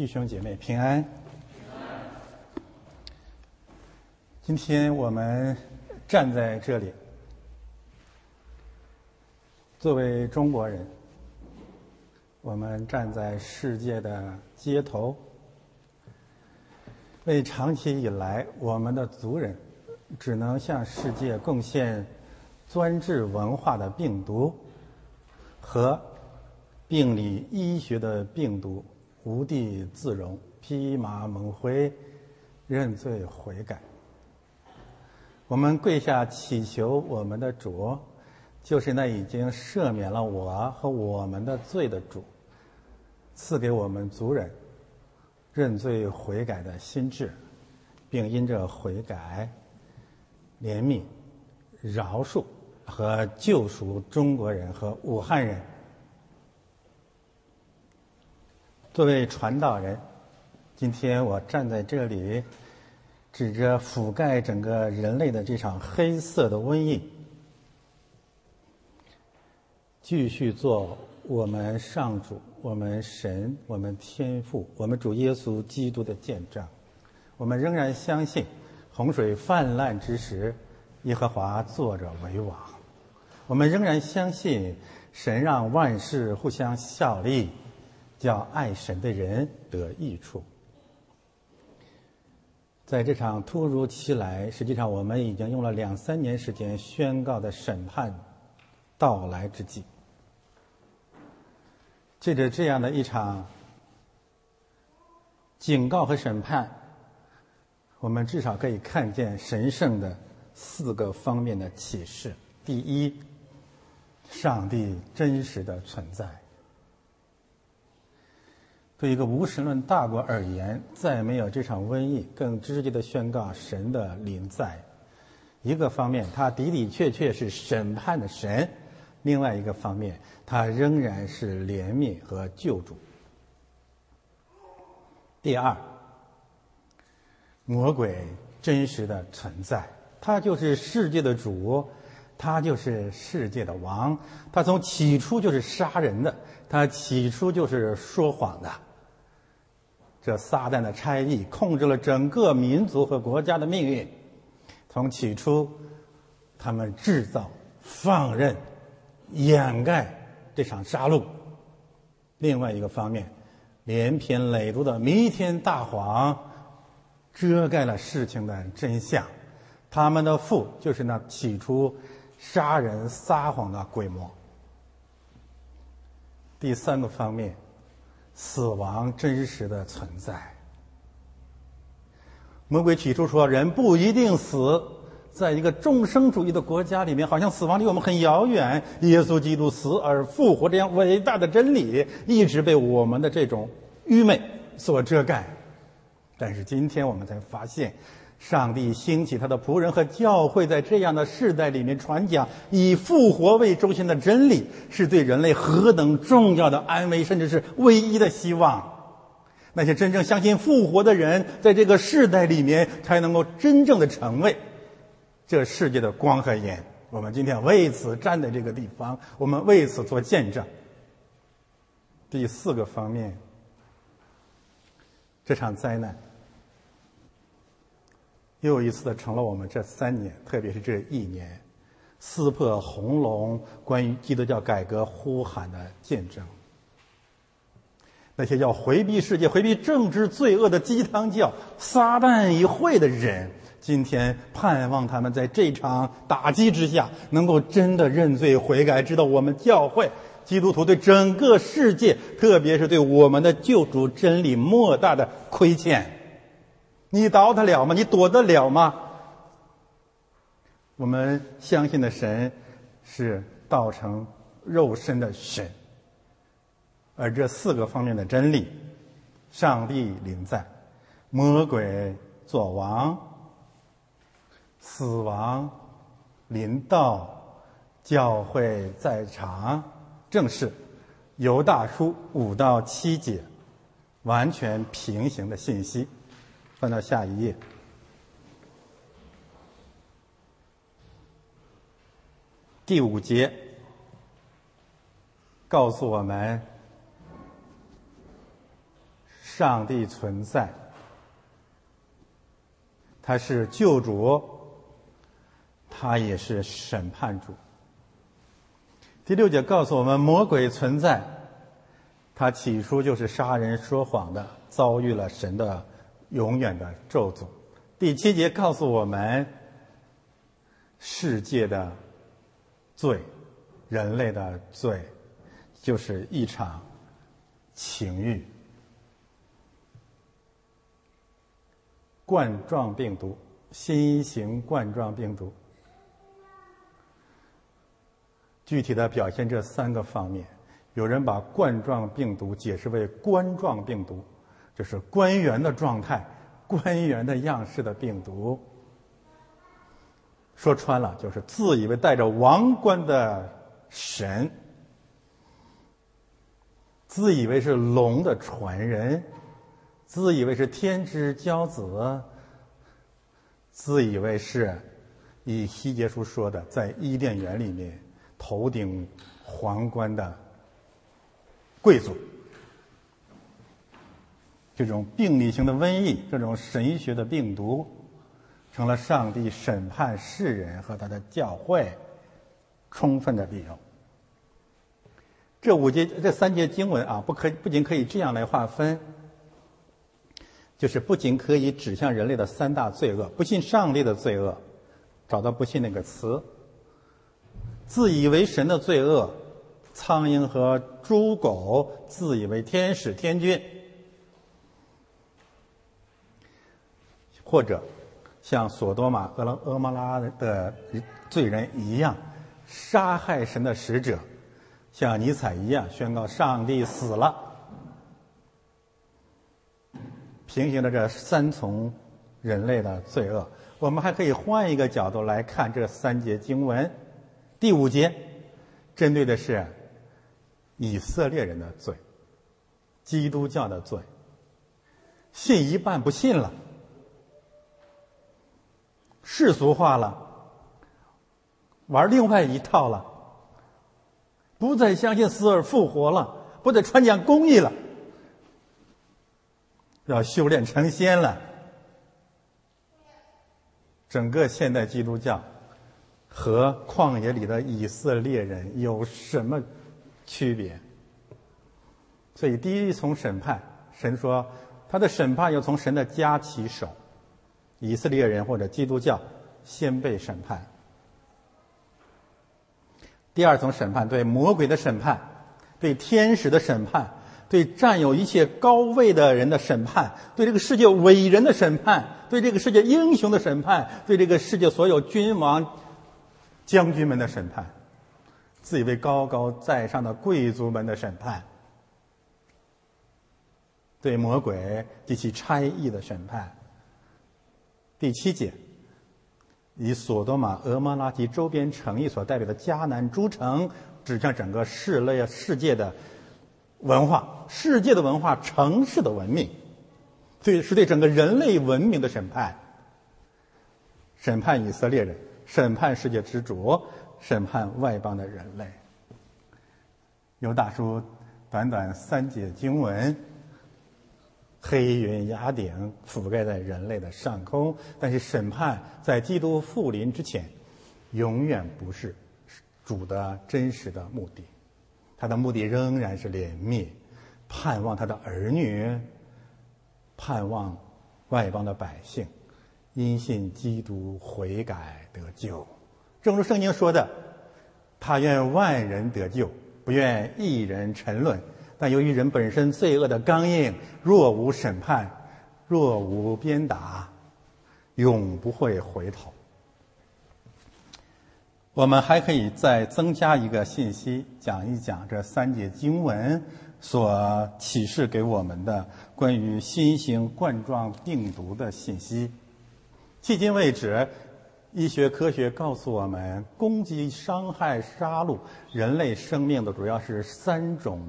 弟兄姐妹平安。今天我们站在这里，作为中国人，我们站在世界的街头，为长期以来我们的族人只能向世界贡献专制文化的病毒和病理医学的病毒。无地自容，披麻蒙灰，认罪悔改。我们跪下祈求我们的主，就是那已经赦免了我和我们的罪的主，赐给我们族人认罪悔改的心智，并因着悔改、怜悯、饶恕和救赎中国人和武汉人。作为传道人，今天我站在这里，指着覆盖整个人类的这场黑色的瘟疫，继续做我们上主、我们神、我们天父、我们主耶稣基督的见证。我们仍然相信，洪水泛滥之时，耶和华坐着为王。我们仍然相信，神让万事互相效力。叫爱神的人得益处。在这场突如其来，实际上我们已经用了两三年时间宣告的审判到来之际，借着这样的一场警告和审判，我们至少可以看见神圣的四个方面的启示：第一，上帝真实的存在。对一个无神论大国而言，再没有这场瘟疫更直接的宣告神的临在。一个方面，他的的确确是审判的神；另外一个方面，他仍然是怜悯和救主。第二，魔鬼真实的存在，他就是世界的主，他就是世界的王，他从起初就是杀人的，他起初就是说谎的。这撒旦的差役控制了整个民族和国家的命运。从起初，他们制造、放任、掩盖这场杀戮；另外一个方面，连篇累牍的弥天大谎遮盖了事情的真相。他们的父就是那起初杀人撒谎的鬼魔。第三个方面。死亡真实的存在。魔鬼起初说人不一定死，在一个众生主义的国家里面，好像死亡离我们很遥远。耶稣基督死而复活这样伟大的真理，一直被我们的这种愚昧所遮盖。但是今天我们才发现。上帝兴起他的仆人和教会，在这样的世代里面传讲以复活为中心的真理，是对人类何等重要的安慰，甚至是唯一的希望。那些真正相信复活的人，在这个世代里面，才能够真正的成为这世界的光和盐。我们今天为此站在这个地方，我们为此做见证。第四个方面，这场灾难。又一次的成了我们这三年，特别是这一年，撕破红龙关于基督教改革呼喊的见证。那些要回避世界、回避政治罪恶的鸡汤教、撒旦一会的人，今天盼望他们在这场打击之下，能够真的认罪悔改，知道我们教会基督徒对整个世界，特别是对我们的救主真理莫大的亏欠。你逃得了吗？你躲得了吗？我们相信的神是道成肉身的神，而这四个方面的真理：上帝临在，魔鬼作王，死亡临到，教会在场，正是犹大书五到七节完全平行的信息。翻到下一页，第五节告诉我们，上帝存在，他是救主，他也是审判主。第六节告诉我们，魔鬼存在，他起初就是杀人说谎的，遭遇了神的永远的咒诅。第七节告诉我们，世界的罪，人类的罪，就是一场情欲。冠状病毒，新型冠状病毒，具体的表现这三个方面。有人把冠状病毒解释为冠状病毒，就是官员的状态。官员的样式的病毒，说穿了就是自以为带着王冠的神，自以为是龙的传人，自以为是天之骄子，自以为是以希杰书说的，在伊甸园里面头顶皇冠的贵族。这种病理性的瘟疫，这种神学的病毒，成了上帝审判世人和他的教会充分的理由。这五节、这三节经文啊，不可不仅可以这样来划分，就是不仅可以指向人类的三大罪恶：不信上帝的罪恶，找到“不信”那个词；自以为神的罪恶，苍蝇和猪狗自以为天使天君。或者像索多玛、俄拉、俄摩拉的罪人一样，杀害神的使者，像尼采一样宣告上帝死了。平行的这三重人类的罪恶，我们还可以换一个角度来看这三节经文。第五节针对的是以色列人的罪，基督教的罪，信一半不信了。世俗化了，玩另外一套了，不再相信死而复活了，不再传讲公义了，要修炼成仙了。整个现代基督教和旷野里的以色列人有什么区别？所以，第一从审判，神说他的审判要从神的家起手。以色列人或者基督教先被审判。第二层审判对魔鬼的审判，对天使的审判，对占有一切高位的人的审判，对这个世界伟人的审判，对这个世界英雄的审判，对这个世界所有君王、将军们的审判，自以为高高在上的贵族们的审判，对魔鬼及其差役的审判。第七节，以索多玛、俄摩拉及周边城邑所代表的迦南诸城，指向整个世类世界的文化、世界的文化、城市的文明，对是对整个人类文明的审判。审判以色列人，审判世界之主，审判外邦的人类。有大叔短短三节经文。黑云压顶，覆盖在人类的上空。但是审判在基督复临之前，永远不是主的真实的目的。他的目的仍然是怜悯，盼望他的儿女，盼望外邦的百姓因信基督悔改得救。正如圣经说的：“他愿万人得救，不愿一人沉沦。”但由于人本身罪恶的刚硬，若无审判，若无鞭打，永不会回头。我们还可以再增加一个信息，讲一讲这三节经文所启示给我们的关于新型冠状病毒的信息。迄今为止，医学科学告诉我们，攻击、伤害、杀戮人类生命的主要是三种。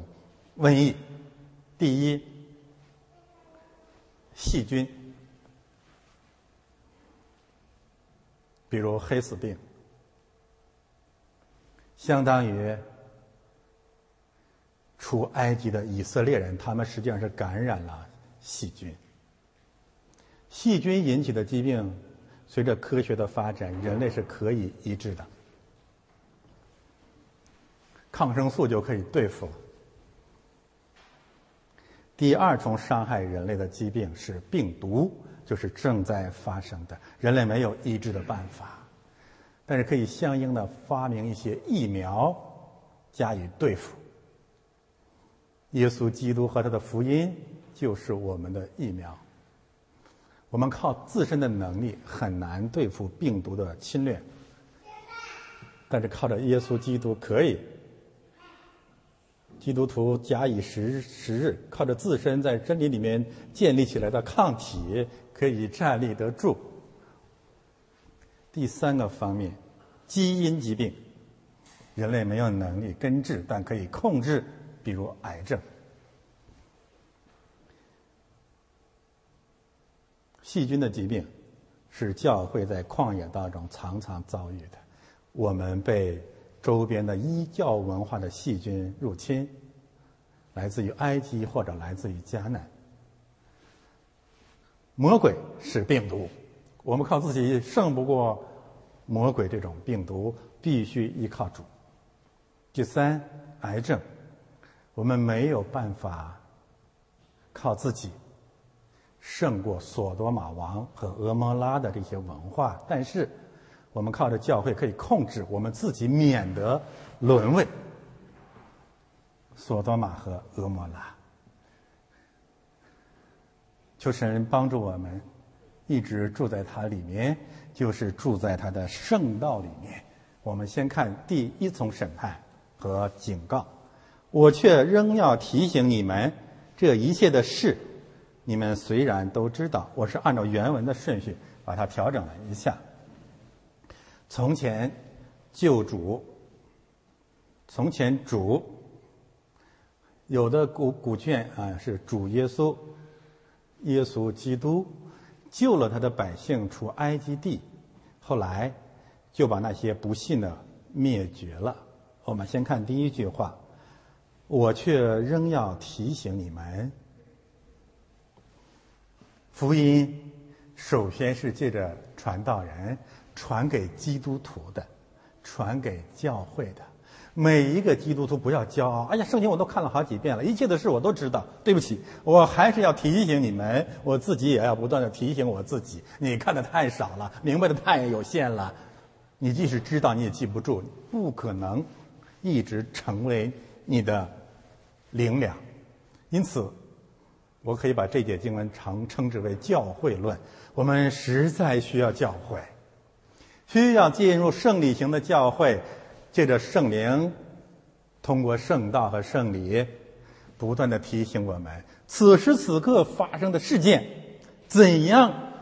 瘟疫，第一，细菌，比如黑死病，相当于出埃及的以色列人，他们实际上是感染了细菌。细菌引起的疾病，随着科学的发展，人类是可以医治的，抗生素就可以对付了。第二重伤害人类的疾病是病毒，就是正在发生的，人类没有医治的办法，但是可以相应的发明一些疫苗加以对付。耶稣基督和他的福音就是我们的疫苗。我们靠自身的能力很难对付病毒的侵略，但是靠着耶稣基督可以。基督徒假以时时日，靠着自身在真理里面建立起来的抗体，可以站立得住。第三个方面，基因疾病，人类没有能力根治，但可以控制，比如癌症、细菌的疾病，是教会在旷野当中常常遭遇的。我们被。周边的异教文化的细菌入侵，来自于埃及或者来自于迦南。魔鬼是病毒，我们靠自己胜不过魔鬼这种病毒，必须依靠主。第三，癌症，我们没有办法靠自己胜过索多玛王和俄摩拉的这些文化，但是。我们靠着教会可以控制我们自己，免得沦为索多玛和俄摩拉。求神帮助我们，一直住在它里面，就是住在他的圣道里面。我们先看第一重审判和警告，我却仍要提醒你们，这一切的事，你们虽然都知道，我是按照原文的顺序把它调整了一下。从前救主，从前主有的古古卷啊是主耶稣，耶稣基督救了他的百姓出埃及地，后来就把那些不信的灭绝了。我们先看第一句话，我却仍要提醒你们，福音首先是借着传道人。传给基督徒的，传给教会的，每一个基督徒不要骄傲。哎呀，圣经我都看了好几遍了，一切的事我都知道。对不起，我还是要提醒你们，我自己也要不断的提醒我自己。你看的太少了，明白的太有限了。你即使知道，你也记不住，不可能一直成为你的灵粮。因此，我可以把这节经文常称之为教会论。我们实在需要教会。需要进入圣礼型的教会，借着圣灵，通过圣道和圣礼，不断的提醒我们，此时此刻发生的事件，怎样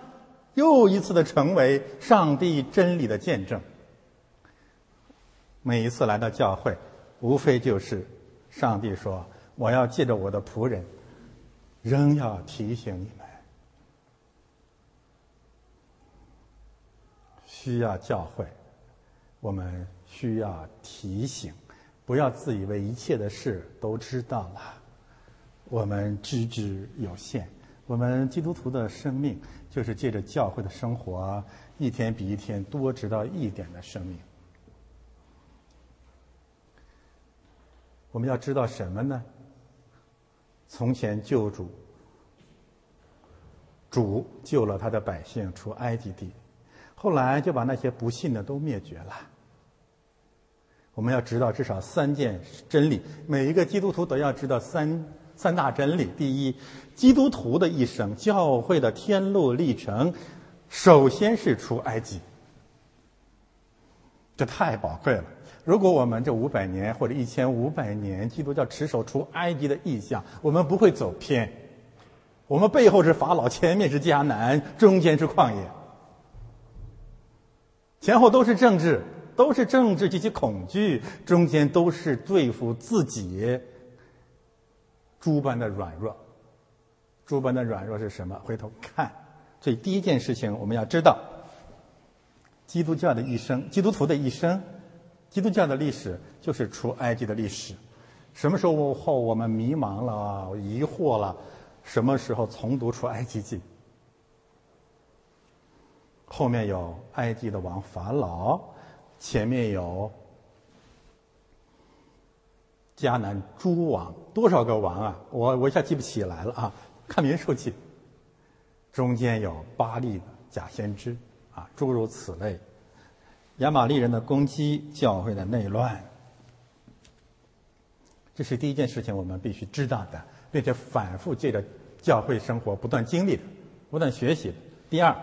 又一次的成为上帝真理的见证。每一次来到教会，无非就是上帝说：“我要借着我的仆人，仍要提醒你需要教诲，我们需要提醒，不要自以为一切的事都知道了。我们知之有限，我们基督徒的生命就是借着教会的生活，一天比一天多知道一点的生命。我们要知道什么呢？从前救主，主救了他的百姓出埃及地。后来就把那些不信的都灭绝了。我们要知道至少三件真理，每一个基督徒都要知道三三大真理。第一，基督徒的一生，教会的天路历程，首先是出埃及，这太宝贵了。如果我们这五百年或者一千五百年，基督教持守出埃及的意向，我们不会走偏。我们背后是法老，前面是迦南，中间是旷野。前后都是政治，都是政治及其恐惧，中间都是对付自己诸般的软弱。诸般的软弱是什么？回头看，所以第一件事情我们要知道，基督教的一生，基督徒的一生，基督教的历史就是出埃及的历史。什么时候后我们迷茫了、疑惑了，什么时候重读出埃及记？后面有埃及的王法老，前面有迦南诸王，多少个王啊？我我一下记不起来了啊！看民数记，中间有巴利的假先知啊，诸如此类。亚玛利人的攻击，教会的内乱，这是第一件事情，我们必须知道的，并且反复借着教会生活不断经历的、不断学习的。第二。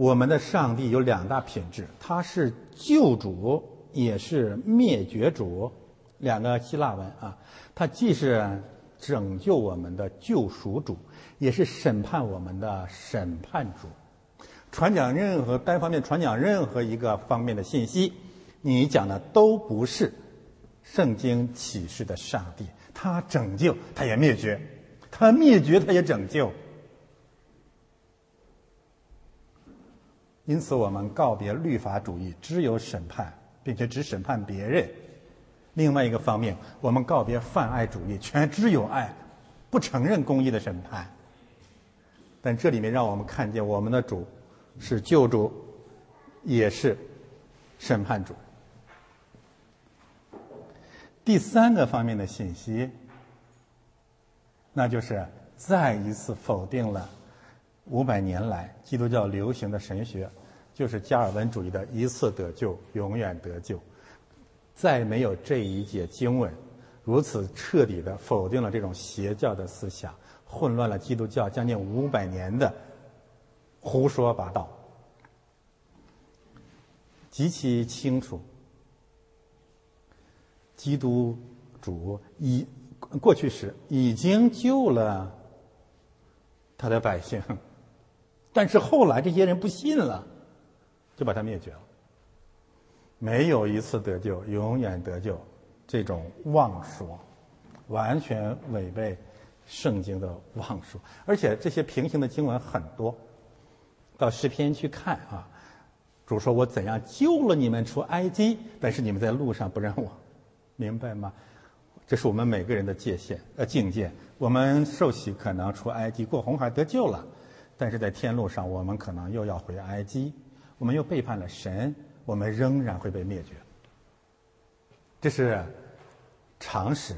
我们的上帝有两大品质，他是救主，也是灭绝主，两个希腊文啊。他既是拯救我们的救赎主，也是审判我们的审判主。传讲任何单方面传讲任何一个方面的信息，你讲的都不是圣经启示的上帝。他拯救，他也灭绝；他灭绝，他也拯救。因此，我们告别律法主义，只有审判，并且只审判别人。另外一个方面，我们告别泛爱主义，全只有爱，不承认公义的审判。但这里面让我们看见，我们的主是救主，也是审判主。第三个方面的信息，那就是再一次否定了五百年来基督教流行的神学。就是加尔文主义的一次得救，永远得救，再没有这一节经文如此彻底的否定了这种邪教的思想，混乱了基督教将近五百年的胡说八道，极其清楚。基督主已过去时已经救了他的百姓，但是后来这些人不信了。就把它灭绝了。没有一次得救，永远得救，这种妄说，完全违背圣经的妄说。而且这些平行的经文很多，到诗篇去看啊，主说我怎样救了你们出埃及，但是你们在路上不认我，明白吗？这是我们每个人的界限呃境界。我们受洗可能出埃及过红海得救了，但是在天路上我们可能又要回埃及。我们又背叛了神，我们仍然会被灭绝。这是常识。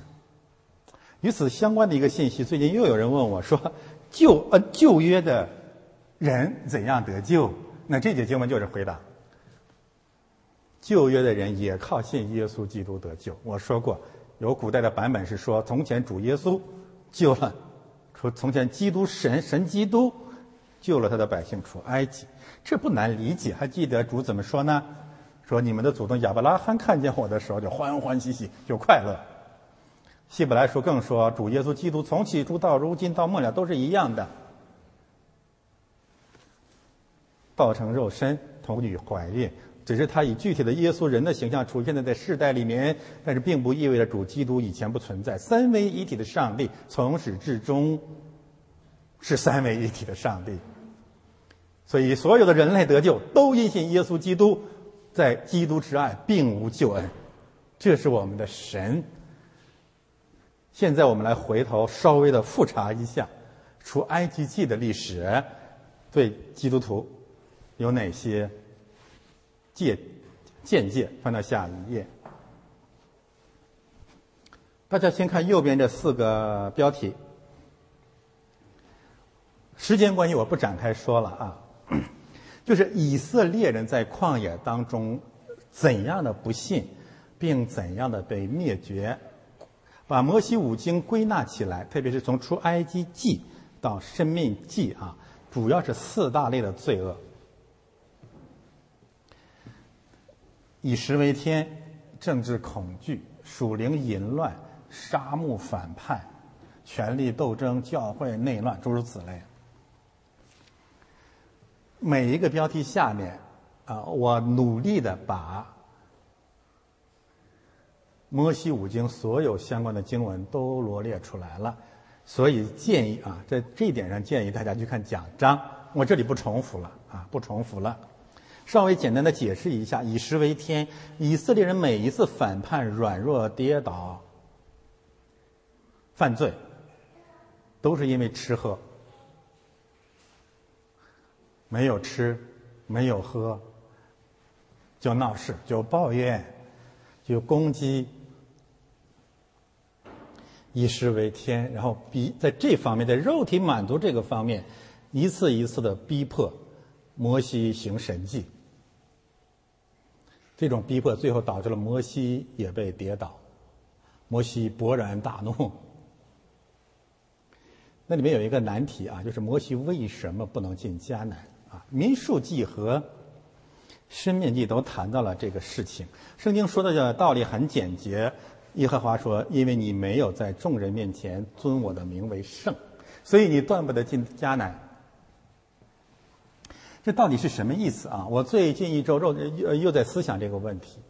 与此相关的一个信息，最近又有人问我说：“旧呃旧约的人怎样得救？”那这节经文就是回答：旧约的人也靠信耶稣基督得救。我说过，有古代的版本是说，从前主耶稣救了，说从前基督神神基督救了他的百姓出埃及。这不难理解，还记得主怎么说呢？说你们的祖宗亚伯拉罕看见我的时候就欢欢喜喜，就快乐。希伯来书更说，主耶稣基督从起初到如今到末了都是一样的，道成肉身，童女怀孕，只是他以具体的耶稣人的形象出现在在世代里面，但是并不意味着主基督以前不存在。三位一体的上帝从始至终是三位一体的上帝。所以，所有的人类得救都因信耶稣基督，在基督之爱并无救恩，这是我们的神。现在我们来回头稍微的复查一下，除埃及记的历史，对基督徒有哪些见见解？翻到下一页，大家先看右边这四个标题。时间关系，我不展开说了啊。就是以色列人在旷野当中怎样的不信，并怎样的被灭绝，把摩西五经归纳起来，特别是从出埃及记到生命记啊，主要是四大类的罪恶：以食为天、政治恐惧、属灵淫乱、沙漠反叛、权力斗争、教会内乱，诸如此类。每一个标题下面，啊，我努力的把摩西五经所有相关的经文都罗列出来了，所以建议啊，在这一点上建议大家去看讲章，我这里不重复了啊，不重复了，稍微简单的解释一下：以食为天，以色列人每一次反叛、软弱、跌倒，犯罪，都是因为吃喝。没有吃，没有喝，就闹事，就抱怨，就攻击，以食为天，然后逼在这方面，在肉体满足这个方面，一次一次的逼迫摩西行神迹。这种逼迫最后导致了摩西也被跌倒，摩西勃然大怒。那里面有一个难题啊，就是摩西为什么不能进迦南？民数记和申命记都谈到了这个事情。圣经说的道理很简洁。耶和华说：“因为你没有在众人面前尊我的名为圣，所以你断不得进迦南。”这到底是什么意思啊？我最近一周又又又在思想这个问题。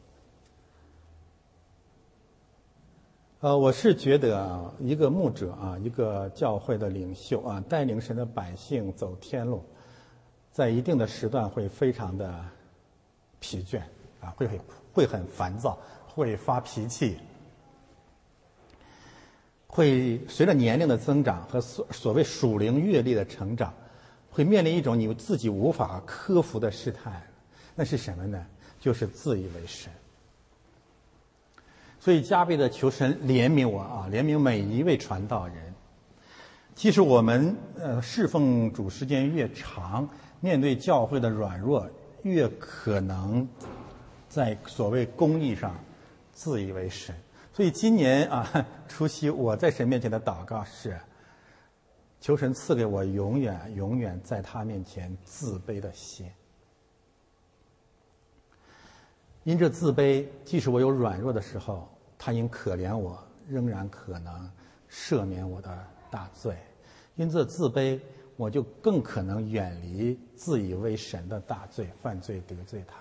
呃，我是觉得一个牧者啊，一个教会的领袖啊，带领神的百姓走天路。在一定的时段会非常的疲倦啊，会会会很烦躁，会发脾气，会随着年龄的增长和所所谓属灵阅历的成长，会面临一种你自己无法克服的试探，那是什么呢？就是自以为神。所以加倍的求神怜悯我啊，怜悯每一位传道人。其实我们呃侍奉主时间越长。面对教会的软弱，越可能在所谓公义上自以为神。所以今年啊，除夕我在神面前的祷告是：求神赐给我永远、永远在他面前自卑的心。因这自卑，即使我有软弱的时候，他因可怜我，仍然可能赦免我的大罪。因这自卑。我就更可能远离自以为神的大罪犯罪得罪他，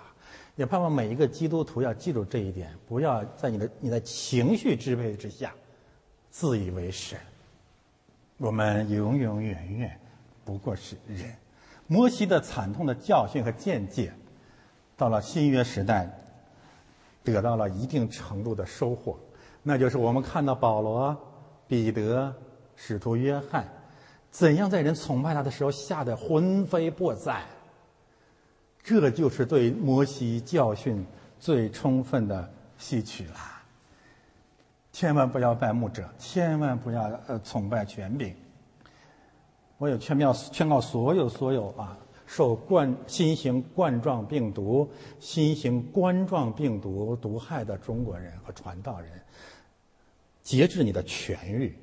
也盼望每一个基督徒要记住这一点，不要在你的你的情绪支配之下自以为神。我们永永远远不过是人。摩西的惨痛的教训和见解，到了新约时代，得到了一定程度的收获，那就是我们看到保罗、彼得、使徒约翰。怎样在人崇拜他的时候吓得魂飞魄散？这就是对摩西教训最充分的吸取了。千万不要拜牧者，千万不要呃崇拜权柄。我有劝告劝告所有所有啊受冠新型冠状病毒新型冠状病毒毒害的中国人和传道人，节制你的痊愈。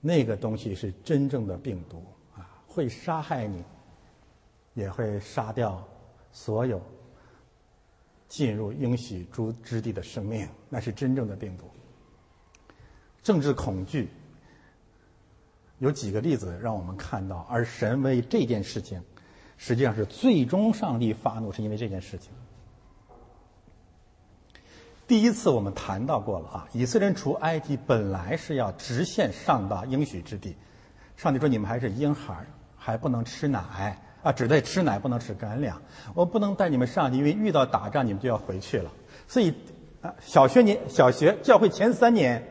那个东西是真正的病毒啊，会杀害你，也会杀掉所有进入应许诸之地的生命。那是真正的病毒。政治恐惧有几个例子让我们看到，而神为这件事情，实际上是最终上帝发怒，是因为这件事情。第一次我们谈到过了啊，以色列人出埃及本来是要直线上到应许之地，上帝说你们还是婴孩，还不能吃奶啊，只得吃奶不能吃干粮，我不能带你们上去，因为遇到打仗你们就要回去了。所以啊，小学年小学教会前三年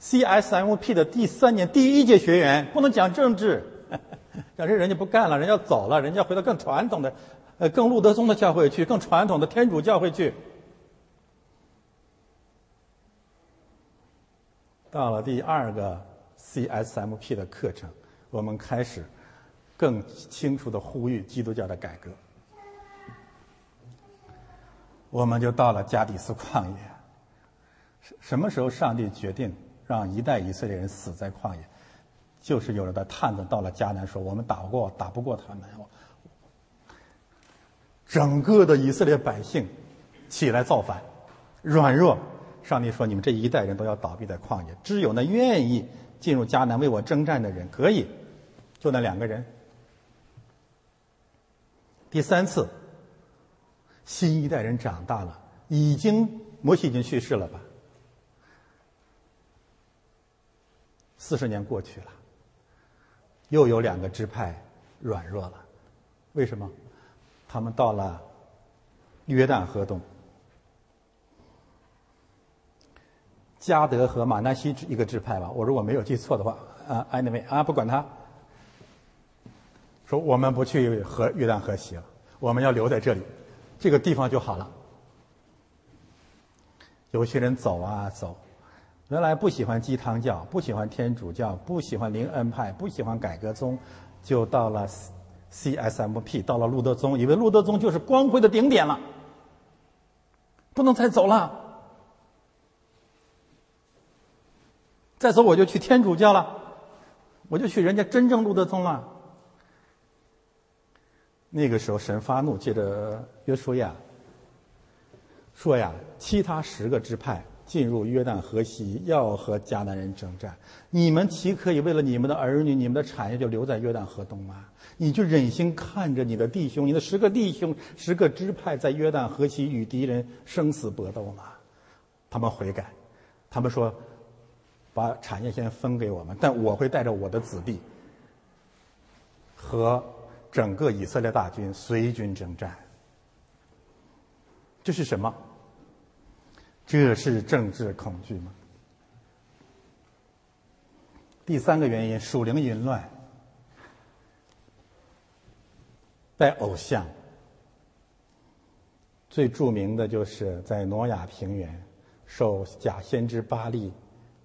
，CSMP 的第三年第一届学员不能讲政治，讲这人家不干了，人家走了，人家回到更传统的，呃，更路德宗的教会去，更传统的天主教会去。到了第二个 CSMP 的课程，我们开始更清楚的呼吁基督教的改革。我们就到了加底斯旷野。什什么时候上帝决定让一代以色列人死在旷野？就是有了的探子到了迦南，说我们打不过，打不过他们。整个的以色列百姓起来造反，软弱。上帝说：“你们这一代人都要倒闭在旷野，只有那愿意进入迦南为我征战的人可以，就那两个人。”第三次，新一代人长大了，已经摩西已经去世了吧？四十年过去了，又有两个支派软弱了，为什么？他们到了约旦河东。加德和马纳西一个支派吧，我如果没有记错的话，啊，anyway 啊，不管他，说我们不去河约旦河西了，我们要留在这里，这个地方就好了。有些人走啊走，原来不喜欢鸡汤教，不喜欢天主教，不喜欢灵恩派，不喜欢改革宗，就到了 CSMP，到了路德宗，以为路德宗就是光辉的顶点了，不能再走了。再走我就去天主教了，我就去人家真正路德宗了。那个时候神发怒，借着约书亚说呀：“其他十个支派进入约旦河西，要和迦南人征战，你们岂可以为了你们的儿女、你们的产业就留在约旦河东吗？你就忍心看着你的弟兄、你的十个弟兄、十个支派在约旦河西与敌人生死搏斗吗？”他们悔改，他们说。把产业先分给我们，但我会带着我的子弟和整个以色列大军随军征战。这是什么？这是政治恐惧吗？第三个原因，属灵淫乱，拜偶像。最著名的就是在挪亚平原受假先知巴利。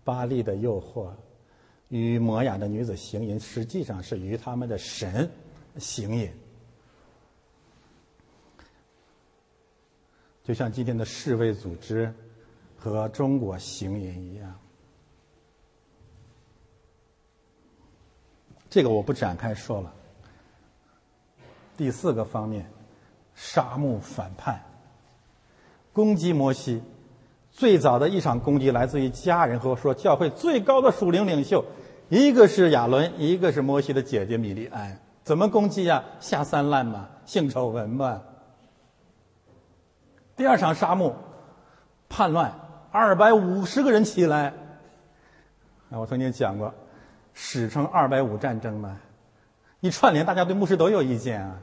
巴利的诱惑，与摩雅的女子行淫，实际上是与他们的神行淫，就像今天的世卫组织和中国行淫一样。这个我不展开说了。第四个方面，沙漠反叛，攻击摩西。最早的一场攻击来自于家人和我说教会最高的属灵领袖，一个是亚伦，一个是摩西的姐姐米利安。怎么攻击呀？下三滥嘛，性丑闻嘛。第二场沙漠叛乱，二百五十个人起来。啊，我曾经讲过，史称“二百五战争”嘛。一串联，大家对牧师都有意见啊。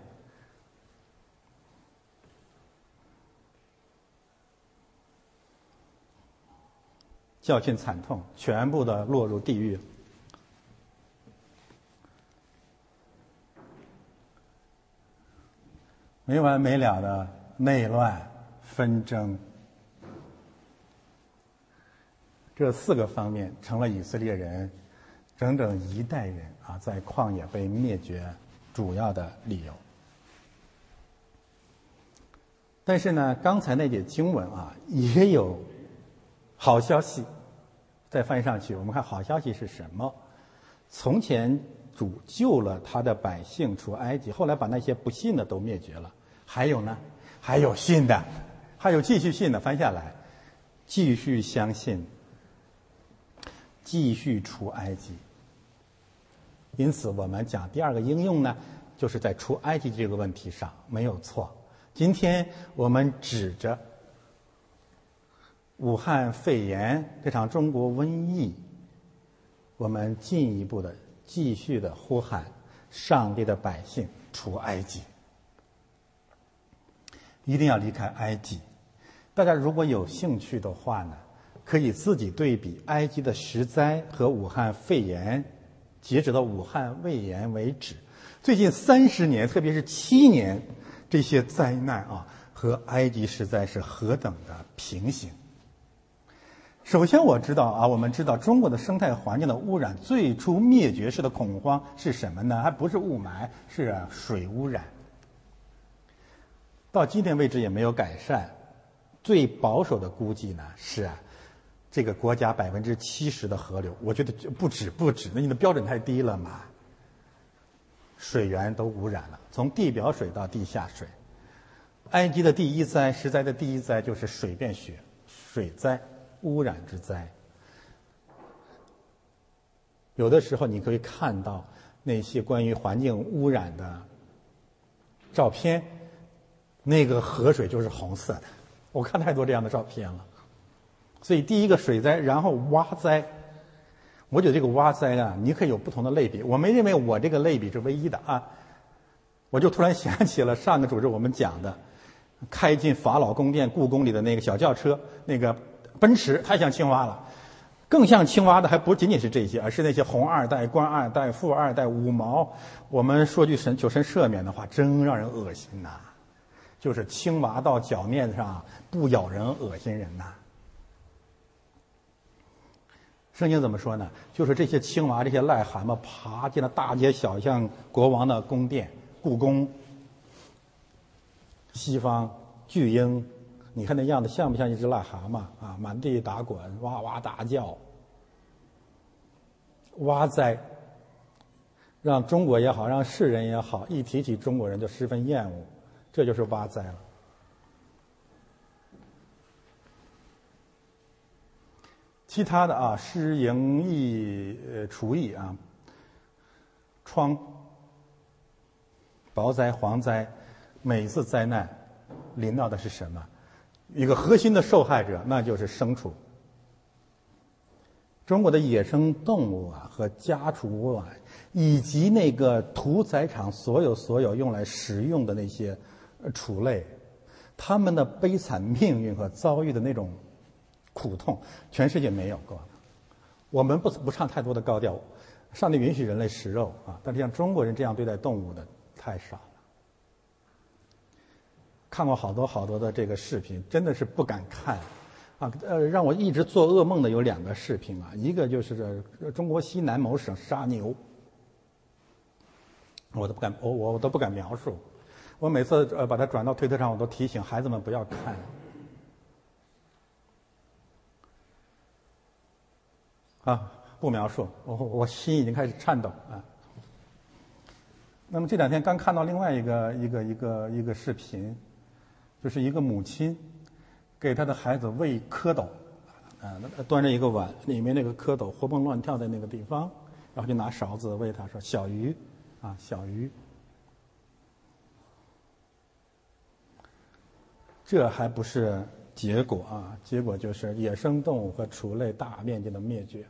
教训惨痛，全部的落入地狱，没完没了的内乱纷争，这四个方面成了以色列人整整一代人啊在旷野被灭绝主要的理由。但是呢，刚才那节经文啊，也有。好消息，再翻上去，我们看好消息是什么？从前主救了他的百姓出埃及，后来把那些不信的都灭绝了。还有呢？还有信的，还有继续信的，翻下来，继续相信，继续出埃及。因此，我们讲第二个应用呢，就是在出埃及这个问题上没有错。今天我们指着。武汉肺炎这场中国瘟疫，我们进一步的继续的呼喊上帝的百姓出埃及，一定要离开埃及。大家如果有兴趣的话呢，可以自己对比埃及的石灾和武汉肺炎，截止到武汉肺炎为止，最近三十年，特别是七年，这些灾难啊，和埃及实在是何等的平行。首先，我知道啊，我们知道中国的生态环境的污染，最初灭绝式的恐慌是什么呢？还不是雾霾，是水污染。到今天为止也没有改善。最保守的估计呢是，这个国家百分之七十的河流，我觉得不止不止，那你的标准太低了嘛。水源都污染了，从地表水到地下水。埃及的第一灾，十灾的第一灾就是水变血，水灾。污染之灾，有的时候你可以看到那些关于环境污染的照片，那个河水就是红色的。我看太多这样的照片了。所以第一个水灾，然后蛙灾。我觉得这个蛙灾啊，你可以有不同的类比。我没认为我这个类比是唯一的啊。我就突然想起了上个主日我们讲的，开进法老宫殿故宫里的那个小轿车，那个。奔驰太像青蛙了，更像青蛙的还不仅仅是这些，而是那些红二代、官二代、富二代、五毛。我们说句神求神赦免的话，真让人恶心呐！就是青蛙到脚面上不咬人，恶心人呐。圣经怎么说呢？就是这些青蛙、这些癞蛤蟆爬进了大街小巷、国王的宫殿、故宫、西方巨婴。你看那样子像不像一只癞蛤蟆啊？满地打滚，哇哇大叫，蛙灾！让中国也好，让世人也好，一提起中国人就十分厌恶，这就是蛙灾了。其他的啊，诗淫逸呃，厨艺啊，疮、雹灾、蝗灾，每一次灾难临到的是什么？一个核心的受害者，那就是牲畜。中国的野生动物啊，和家畜啊，以及那个屠宰场所有所有用来食用的那些畜类，他们的悲惨命运和遭遇的那种苦痛，全世界没有过。我们不不唱太多的高调，上帝允许人类食肉啊，但是像中国人这样对待动物的太少。看过好多好多的这个视频，真的是不敢看，啊，呃，让我一直做噩梦的有两个视频啊，一个就是这中国西南某省杀牛，我都不敢，我我我都不敢描述，我每次呃把它转到推特上，我都提醒孩子们不要看，啊，不描述，我我心已经开始颤抖啊。那么这两天刚看到另外一个一个一个一个视频。就是一个母亲给她的孩子喂蝌蚪，啊，端着一个碗，里面那个蝌蚪活蹦乱跳在那个地方，然后就拿勺子喂他，说：“小鱼，啊，小鱼。”这还不是结果啊，结果就是野生动物和畜类大面积的灭绝。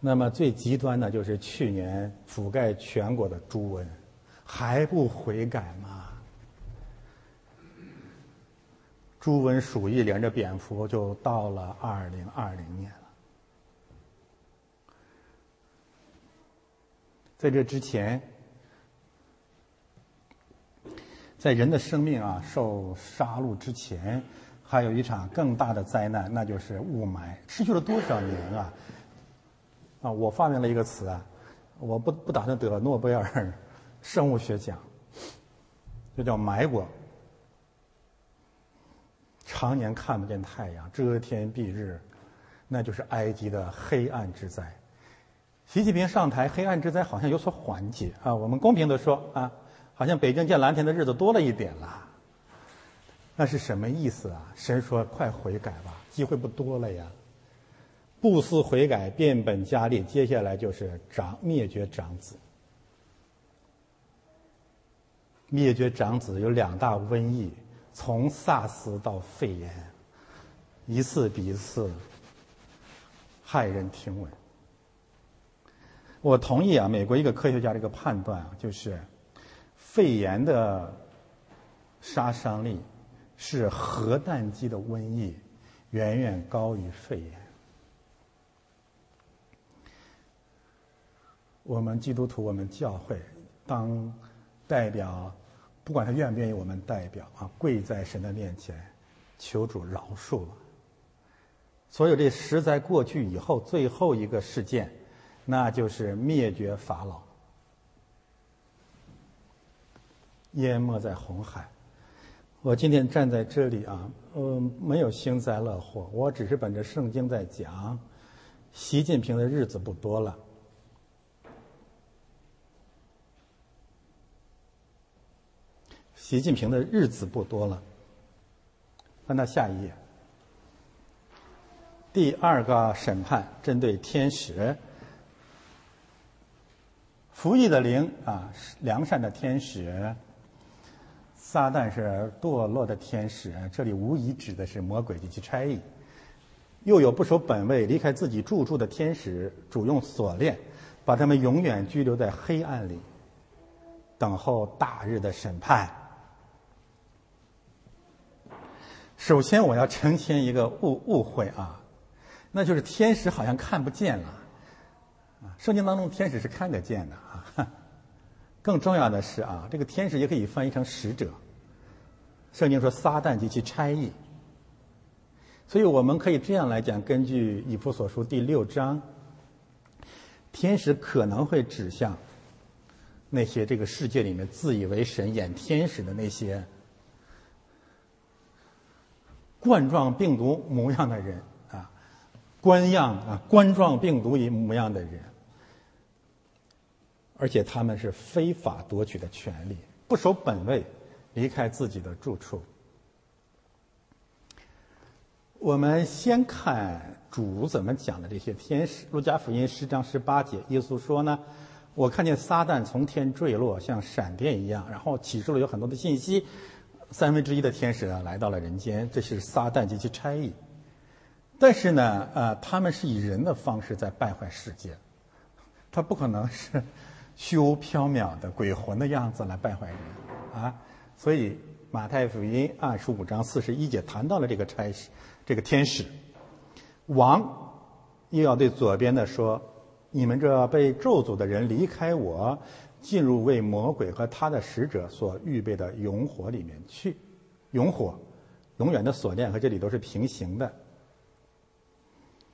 那么最极端的就是去年覆盖全国的猪瘟，还不悔改吗？猪瘟鼠疫连着蝙蝠，就到了二零二零年了。在这之前，在人的生命啊受杀戮之前，还有一场更大的灾难，那就是雾霾。持续了多少年啊？啊，我发明了一个词啊，我不不打算得诺贝尔生物学奖，就叫“霾国”。常年看不见太阳，遮天蔽日，那就是埃及的黑暗之灾。习近平上台，黑暗之灾好像有所缓解啊。我们公平的说啊，好像北京见蓝天的日子多了一点了。那是什么意思啊？神说：“快悔改吧，机会不多了呀。”不思悔改，变本加厉，接下来就是长灭绝长子。灭绝长子有两大瘟疫。从萨斯到肺炎，一次比一次骇人听闻。我同意啊，美国一个科学家的一个判断啊，就是肺炎的杀伤力是核弹级的瘟疫，远远高于肺炎。我们基督徒，我们教会当代表。不管他愿不愿意，我们代表啊，跪在神的面前，求主饶恕吧。所有这十灾过去以后，最后一个事件，那就是灭绝法老，淹没在红海。我今天站在这里啊，嗯，没有幸灾乐祸，我只是本着圣经在讲，习近平的日子不多了。习近平的日子不多了。翻到下一页，第二个审判针对天使，服役的灵啊，良善的天使。撒旦是堕落的天使，这里无疑指的是魔鬼及其差役。又有不守本位、离开自己住处的天使，主用锁链把他们永远拘留在黑暗里，等候大日的审判。首先，我要澄清一个误误会啊！那就是天使好像看不见了。啊，圣经当中天使是看得见的啊。更重要的是啊，这个天使也可以翻译成使者。圣经说撒旦及其差役。所以我们可以这样来讲，根据以弗所书第六章，天使可能会指向那些这个世界里面自以为神演天使的那些冠状病毒模样的人啊，冠样啊冠状病毒一模样的人。而且他们是非法夺取的权利，不守本位，离开自己的住处。我们先看主怎么讲的这些天使，《路加福音》十章十八节，耶稣说呢：“我看见撒旦从天坠落，像闪电一样，然后启示了有很多的信息。三分之一的天使啊来到了人间，这是撒旦及其差役。但是呢，呃，他们是以人的方式在败坏世界，他不可能是。”虚无缥缈的鬼魂的样子来败坏人，啊，所以马太福音二十五章四十一节谈到了这个差事，这个天使王又要对左边的说：“你们这被咒诅的人，离开我，进入为魔鬼和他的使者所预备的永火里面去。永火，永远的锁链和这里都是平行的。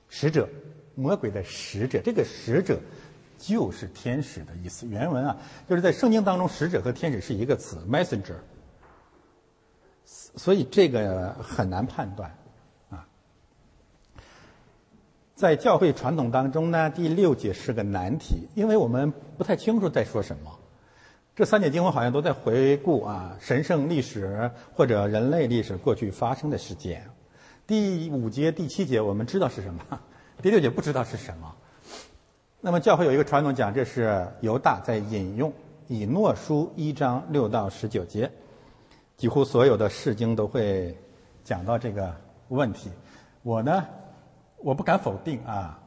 使者，魔鬼的使者，这个使者。”就是天使的意思。原文啊，就是在圣经当中，使者和天使是一个词，messenger。所以这个很难判断。在教会传统当中呢，第六节是个难题，因为我们不太清楚在说什么。这三节经文好像都在回顾啊神圣历史或者人类历史过去发生的事件。第五节、第七节我们知道是什么，第六节不知道是什么。那么教会有一个传统讲，这是犹大在引用以诺书一章六到十九节，几乎所有的释经都会讲到这个问题。我呢，我不敢否定啊。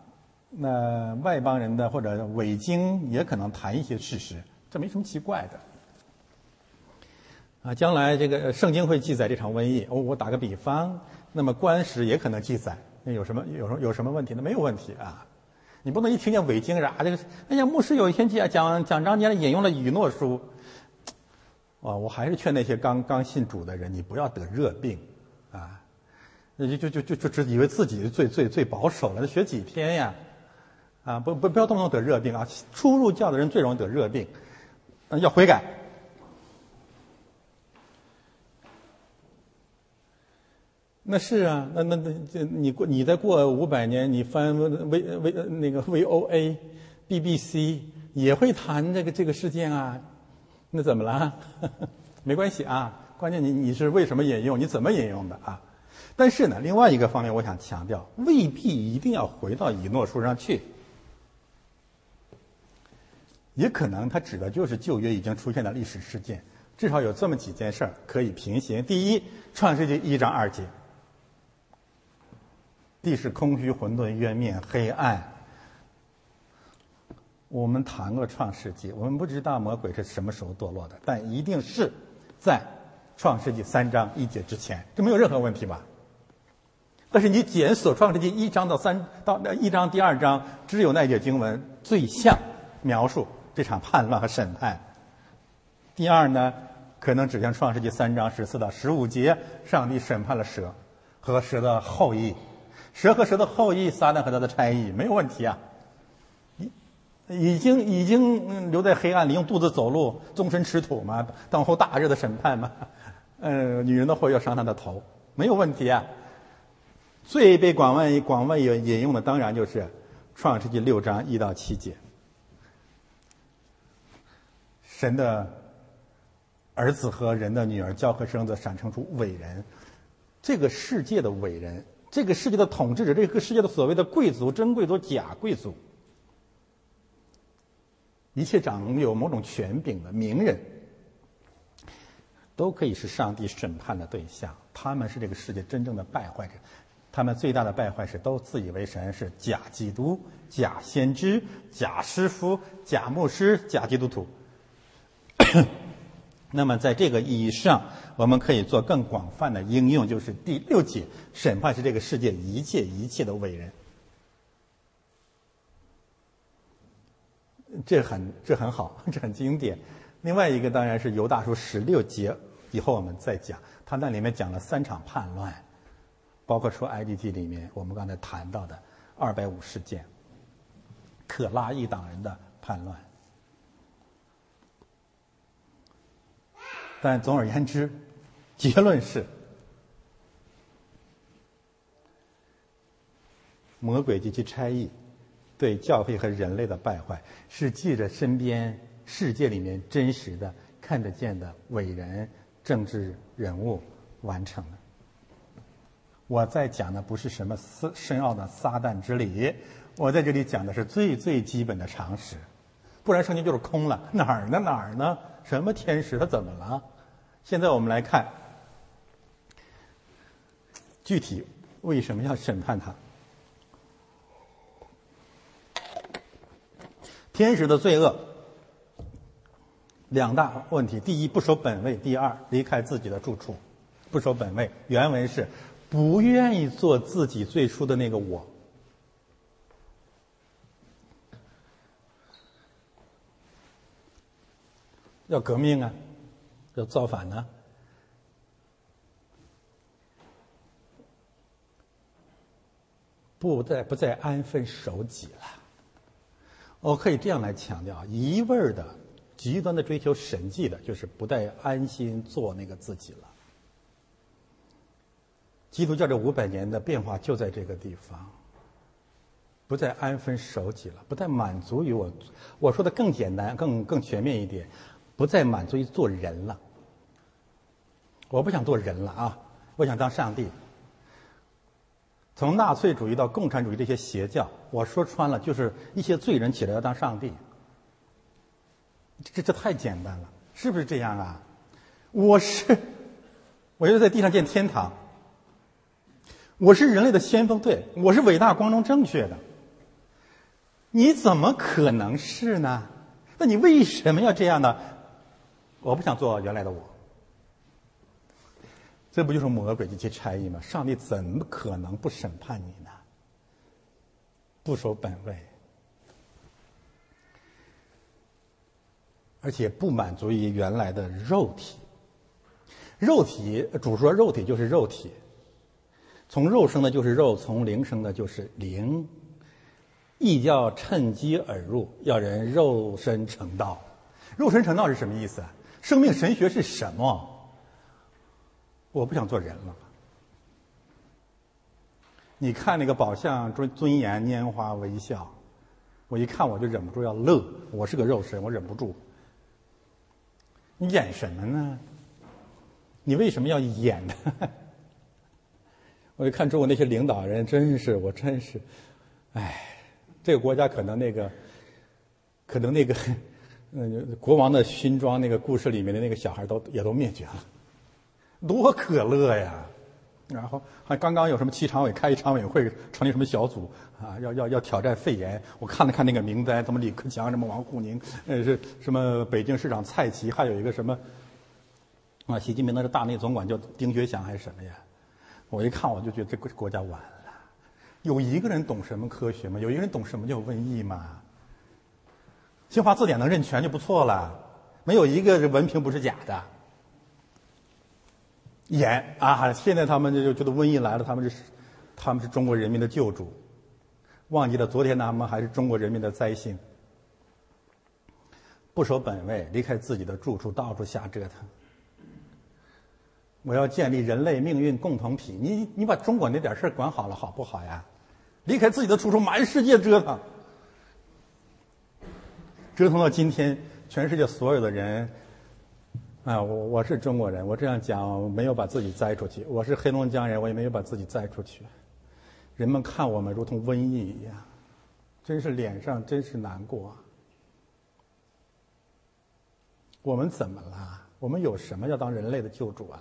那外邦人的或者伪经也可能谈一些事实，这没什么奇怪的。啊，将来这个圣经会记载这场瘟疫。我我打个比方，那么官史也可能记载，那有什么有什么有什么问题？那没有问题啊。你不能一听见伪经啥这个，哎呀，牧师有一天讲讲讲章节引用了以诺书，啊，我还是劝那些刚刚信主的人，你不要得热病，就就就就就只以为自己最最最保守了，那学几天呀，啊，不不不要动不动得热病啊，初入教的人最容易得热病，要悔改。那是啊，那那那这你过你再过五百年，你翻 V V 那个 V O A B B C 也会谈这个这个事件啊，那怎么了？没关系啊，关键你你是为什么引用，你怎么引用的啊？但是呢，另外一个方面，我想强调，未必一定要回到以诺书上去，也可能它指的就是旧约已经出现的历史事件，至少有这么几件事儿可以平行。第一，创世纪一章二节。地是空虚、混沌、渊面、黑暗。我们谈过创世纪，我们不知道魔鬼是什么时候堕落的，但一定是在创世纪三章一节之前，这没有任何问题吧？但是你检索创世纪一章到三到那一章第二章，只有那节经文最像描述这场叛乱和审判。第二呢，可能指向创世纪三章十四到十五节，上帝审判了蛇和蛇的后裔。蛇和蛇的后裔，撒旦和他的差役，没有问题啊。已已经已经留在黑暗里，用肚子走路，终身吃土嘛，等候大日的审判嘛。嗯，女人的祸要伤他的头，没有问题啊。最被广泛广泛引引用的，当然就是创世纪六章一到七节，神的儿子和人的女儿交合生子，产生出伟人，这个世界的伟人。这个世界的统治者，这个世界的所谓的贵族、真贵族、假贵族，一切掌有某种权柄的名人，都可以是上帝审判的对象。他们是这个世界真正的败坏者，他们最大的败坏是都自以为神是假基督假先知假师傅假牧师假基督徒。那么在这个意义上我们可以做更广泛的应用就是第六节审判是这个世界一切一切的伟人。这很这很好这很经典。另外一个当然是尤大叔十六节以后我们再讲他那里面讲了三场叛乱。包括说埃及记里面我们刚才谈到的二百五事件，可拉一党人的叛乱。但总而言之，结论是。魔鬼及其差异，对教会和人类的败坏，是借着身边世界里面真实的、看得见的伟人、政治人物完成的。我在讲的不是什么深深奥的撒旦之理，我在这里讲的是最最基本的常识。不然圣经就是空了，哪儿呢？哪儿呢？什么天使？他怎么了？现在我们来看，具体为什么要审判他？天使的罪恶，两大问题：第一，不守本位；第二，离开自己的住处，不守本位。原文是不愿意做自己最初的那个我，要革命啊，要造反呢，不再不再安分守己了。我可以这样来强调：一味儿的、极端的追求神迹的，就是不再安心做那个自己了。基督教这五百年的变化就在这个地方，不再安分守己了，不再满足于我。我说的更简单、更更全面一点，不再满足于做人了。我不想做人了啊！我想当上帝。从纳粹主义到共产主义这些邪教，我说穿了就是一些罪人起来要当上帝，这这太简单了，是不是这样啊？我是，我要在地上建天堂，我是人类的先锋队，我是伟大、光荣、正确的，你怎么可能是呢？那你为什么要这样呢？我不想做原来的我。这不就是魔鬼及其差异吗？上帝怎么可能不审判你呢？不守本位，而且不满足于原来的肉体。肉体主说肉体就是肉体，从肉生的就是肉，从灵生的就是灵。异教趁机而入，要人肉身成道。肉身成道是什么意思？生命神学是什么？我不想做人了。你看那个宝相尊尊严拈花微笑，我一看我就忍不住要乐。我是个肉身，我忍不住。你演什么呢？你为什么要演呢？我一看中国那些领导人，真是我真是，哎，这个国家可能那个，可能那个，嗯，国王的勋章那个故事里面的那个小孩都也都灭绝了。多可乐呀！然后还刚刚有什么七常委开一常委会，成立什么小组啊？要要要挑战肺炎。我看了看那个名单，什么李克强，什么王沪宁，呃，是什么北京市长蔡奇，还有一个什么啊？习近平那是大内总管叫丁学祥还是什么呀？我一看我就觉得这个国家完了。有一个人懂什么科学吗？有一个人懂什么叫瘟疫吗？新华字典能认全就不错了。没有一个文凭不是假的。演啊！现在他们就觉得瘟疫来了，他们是他们是中国人民的救主，忘记了昨天他们还是中国人民的灾星。不守本位，离开自己的住处，到处瞎折腾。我要建立人类命运共同体，你你把中国那点事管好了，好不好呀？离开自己的出处，满世界折腾，折腾到今天，全世界所有的人。啊，我我是中国人，我这样讲没有把自己栽出去。我是黑龙江人，我也没有把自己栽出去。人们看我们如同瘟疫一样，真是脸上真是难过。我们怎么了？我们有什么要当人类的救主啊？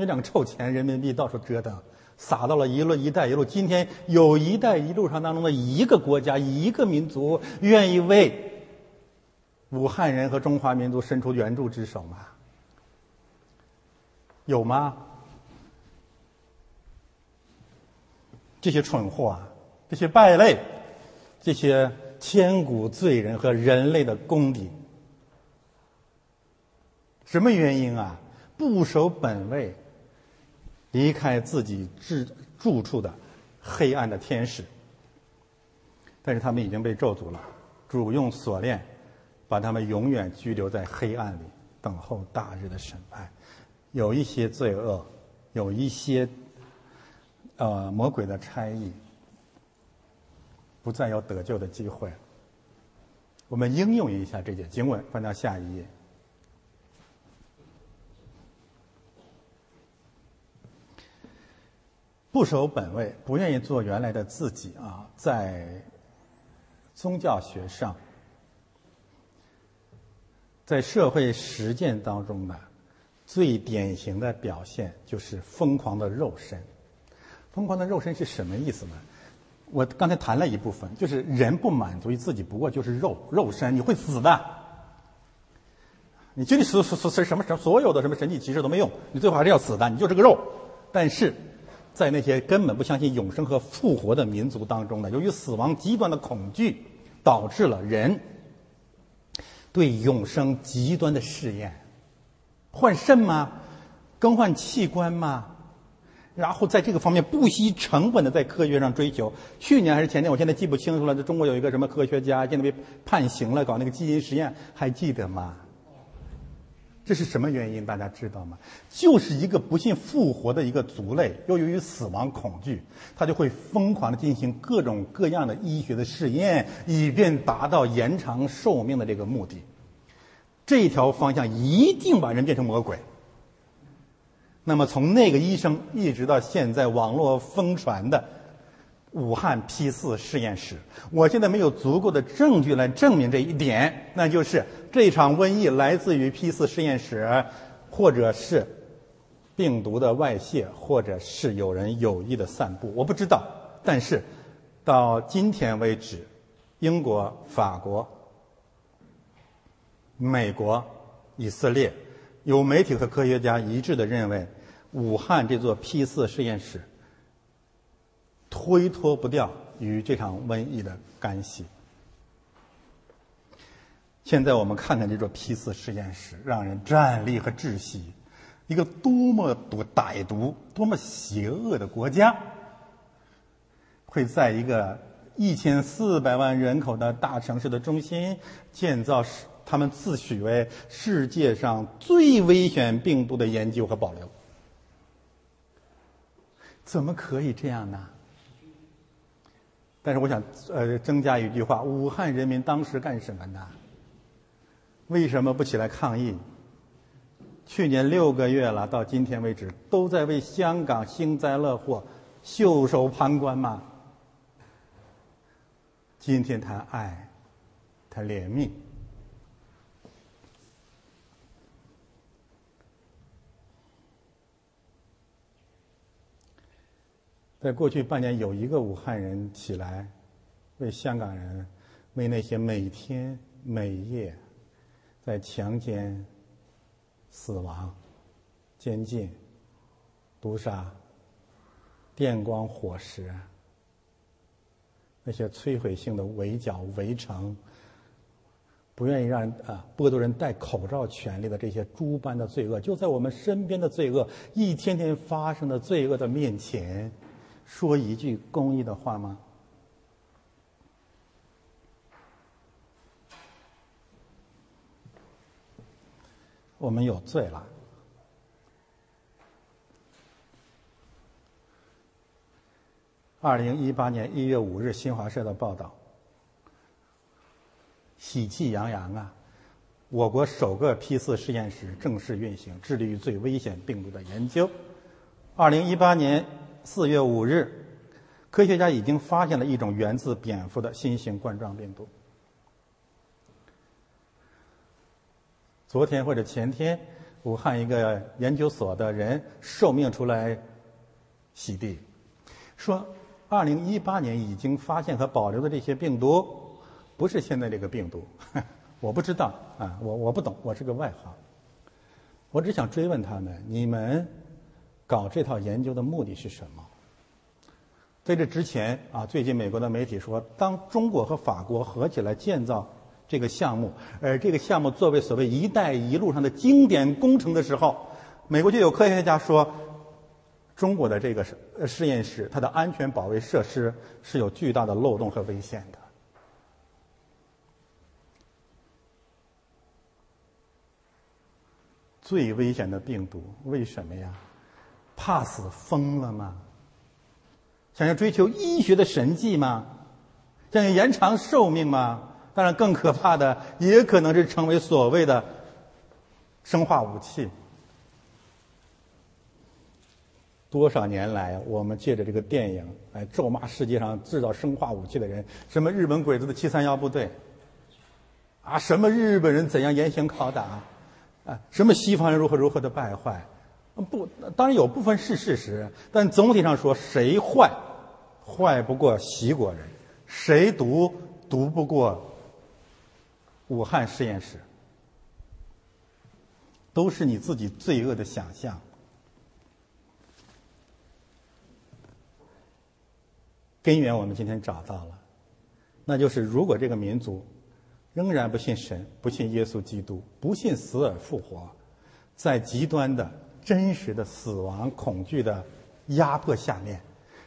那两个臭钱人民币到处折腾，撒到了一路“一带一路”。今天有一带一路上当中的一个国家、一个民族愿意为。武汉人和中华民族伸出援助之手吗？有吗？这些蠢货啊，这些败类，这些千古罪人和人类的公敌。什么原因啊？不守本位，离开自己住住处的黑暗的天使。但是他们已经被咒诅了，主用锁链把他们永远拘留在黑暗里，等候大日的审判。有一些罪恶，有一些呃魔鬼的差役，不再有得救的机会。我们应用一下这节经文，翻到下一页。不守本位，不愿意做原来的自己啊，在宗教学上，在社会实践当中呢，最典型的表现就是疯狂的肉身。疯狂的肉身是什么意思呢？我刚才谈了一部分，就是人不满足于自己，不过就是肉肉身，你会死的。你经历所所所什么什所有的什么神迹奇事都没用，你最后还是要死的，你就是个肉。但是。在那些根本不相信永生和复活的民族当中呢，由于死亡极端的恐惧，导致了人对永生极端的试验：换肾吗？更换器官吗？然后在这个方面不惜成本的在科学上追求。去年还是前年，我现在记不清楚了。这中国有一个什么科学家，现在被判刑了，搞那个基因实验，还记得吗？这是什么原因？大家知道吗？就是一个不信复活的一个族类，又由于死亡恐惧，他就会疯狂的进行各种各样的医学的试验，以便达到延长寿命的这个目的。这条方向一定把人变成魔鬼。那么从那个医生一直到现在网络疯传的。武汉 P 四实验室，我现在没有足够的证据来证明这一点，那就是这场瘟疫来自于 P 四实验室，或者是病毒的外泄，或者是有人有意的散布，我不知道。但是到今天为止，英国、法国、美国、以色列有媒体和科学家一致的认为，武汉这座 P 四实验室。推脱不掉与这场瘟疫的干系。现在我们看看这座 P 四实验室，让人战栗和窒息。一个多么毒歹毒、多么邪恶的国家，会在一个一千四百万人口的大城市的中心建造他们自诩为世界上最危险病毒的研究和保留？怎么可以这样呢？但是我想，呃，增加一句话：武汉人民当时干什么呢？为什么不起来抗议？去年六个月了，到今天为止，都在为香港幸灾乐祸、袖手旁观吗？今天谈爱，谈怜悯。在过去半年，有一个武汉人起来，为香港人，为那些每天每夜在强奸、死亡、监禁、毒杀、电光火石、那些摧毁性的围剿、围城，不愿意让啊剥夺人戴口罩权利的这些诸般的罪恶，就在我们身边的罪恶，一天天发生的罪恶的面前。说一句公益的话吗？我们有罪了。二零一八年一月五日，新华社的报道，喜气洋洋啊！我国首个 P 四实验室正式运行，致力于最危险病毒的研究。二零一八年。四月五日，科学家已经发现了一种源自蝙蝠的新型冠状病毒。昨天或者前天，武汉一个研究所的人受命出来洗地，说二零一八年已经发现和保留的这些病毒，不是现在这个病毒。我不知道啊，我我不懂，我是个外行。我只想追问他们：你们？搞这套研究的目的是什么？在这之前啊，最近美国的媒体说，当中国和法国合起来建造这个项目，而这个项目作为所谓“一带一路”上的经典工程的时候，美国就有科学家说，中国的这个实验室它的安全保卫设施是有巨大的漏洞和危险的。最危险的病毒，为什么呀？怕死疯了吗？想要追求医学的神迹吗？想要延长寿命吗？当然，更可怕的也可能是成为所谓的生化武器。多少年来，我们借着这个电影来咒骂世界上制造生化武器的人，什么日本鬼子的七三幺部队，啊，什么日本人怎样严刑拷打。啊，什么西方人如何如何的败坏？不，当然有部分是事实，但总体上说，谁坏，坏不过习国人；谁毒，毒不过武汉实验室。都是你自己罪恶的想象。根源我们今天找到了，那就是如果这个民族。仍然不信神，不信耶稣基督，不信死而复活，在极端的真实的死亡恐惧的压迫下面，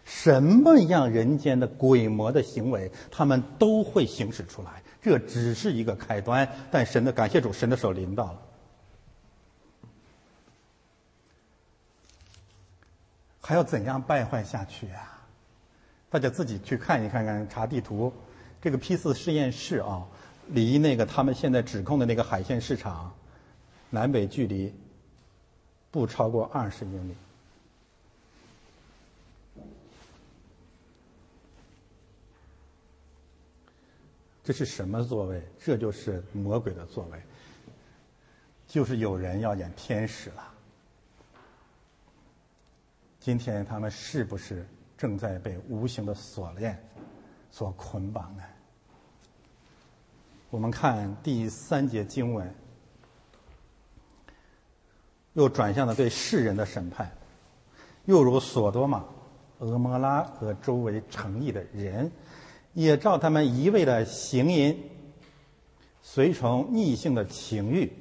什么样人间的鬼魔的行为，他们都会行使出来。这只是一个开端，但神的感谢主，神的手临到了。还要怎样败坏下去啊？大家自己去看一看看，查地图，这个 P 四实验室啊。离那个他们现在指控的那个海鲜市场，南北距离不超过二十英里。这是什么座位？这就是魔鬼的座位，就是有人要演天使了。今天他们是不是正在被无形的锁链所捆绑呢？我们看第三节经文，又转向了对世人的审判，又如索多玛、俄摩拉和周围城邑的人，也照他们一味的行淫，随从逆性的情欲，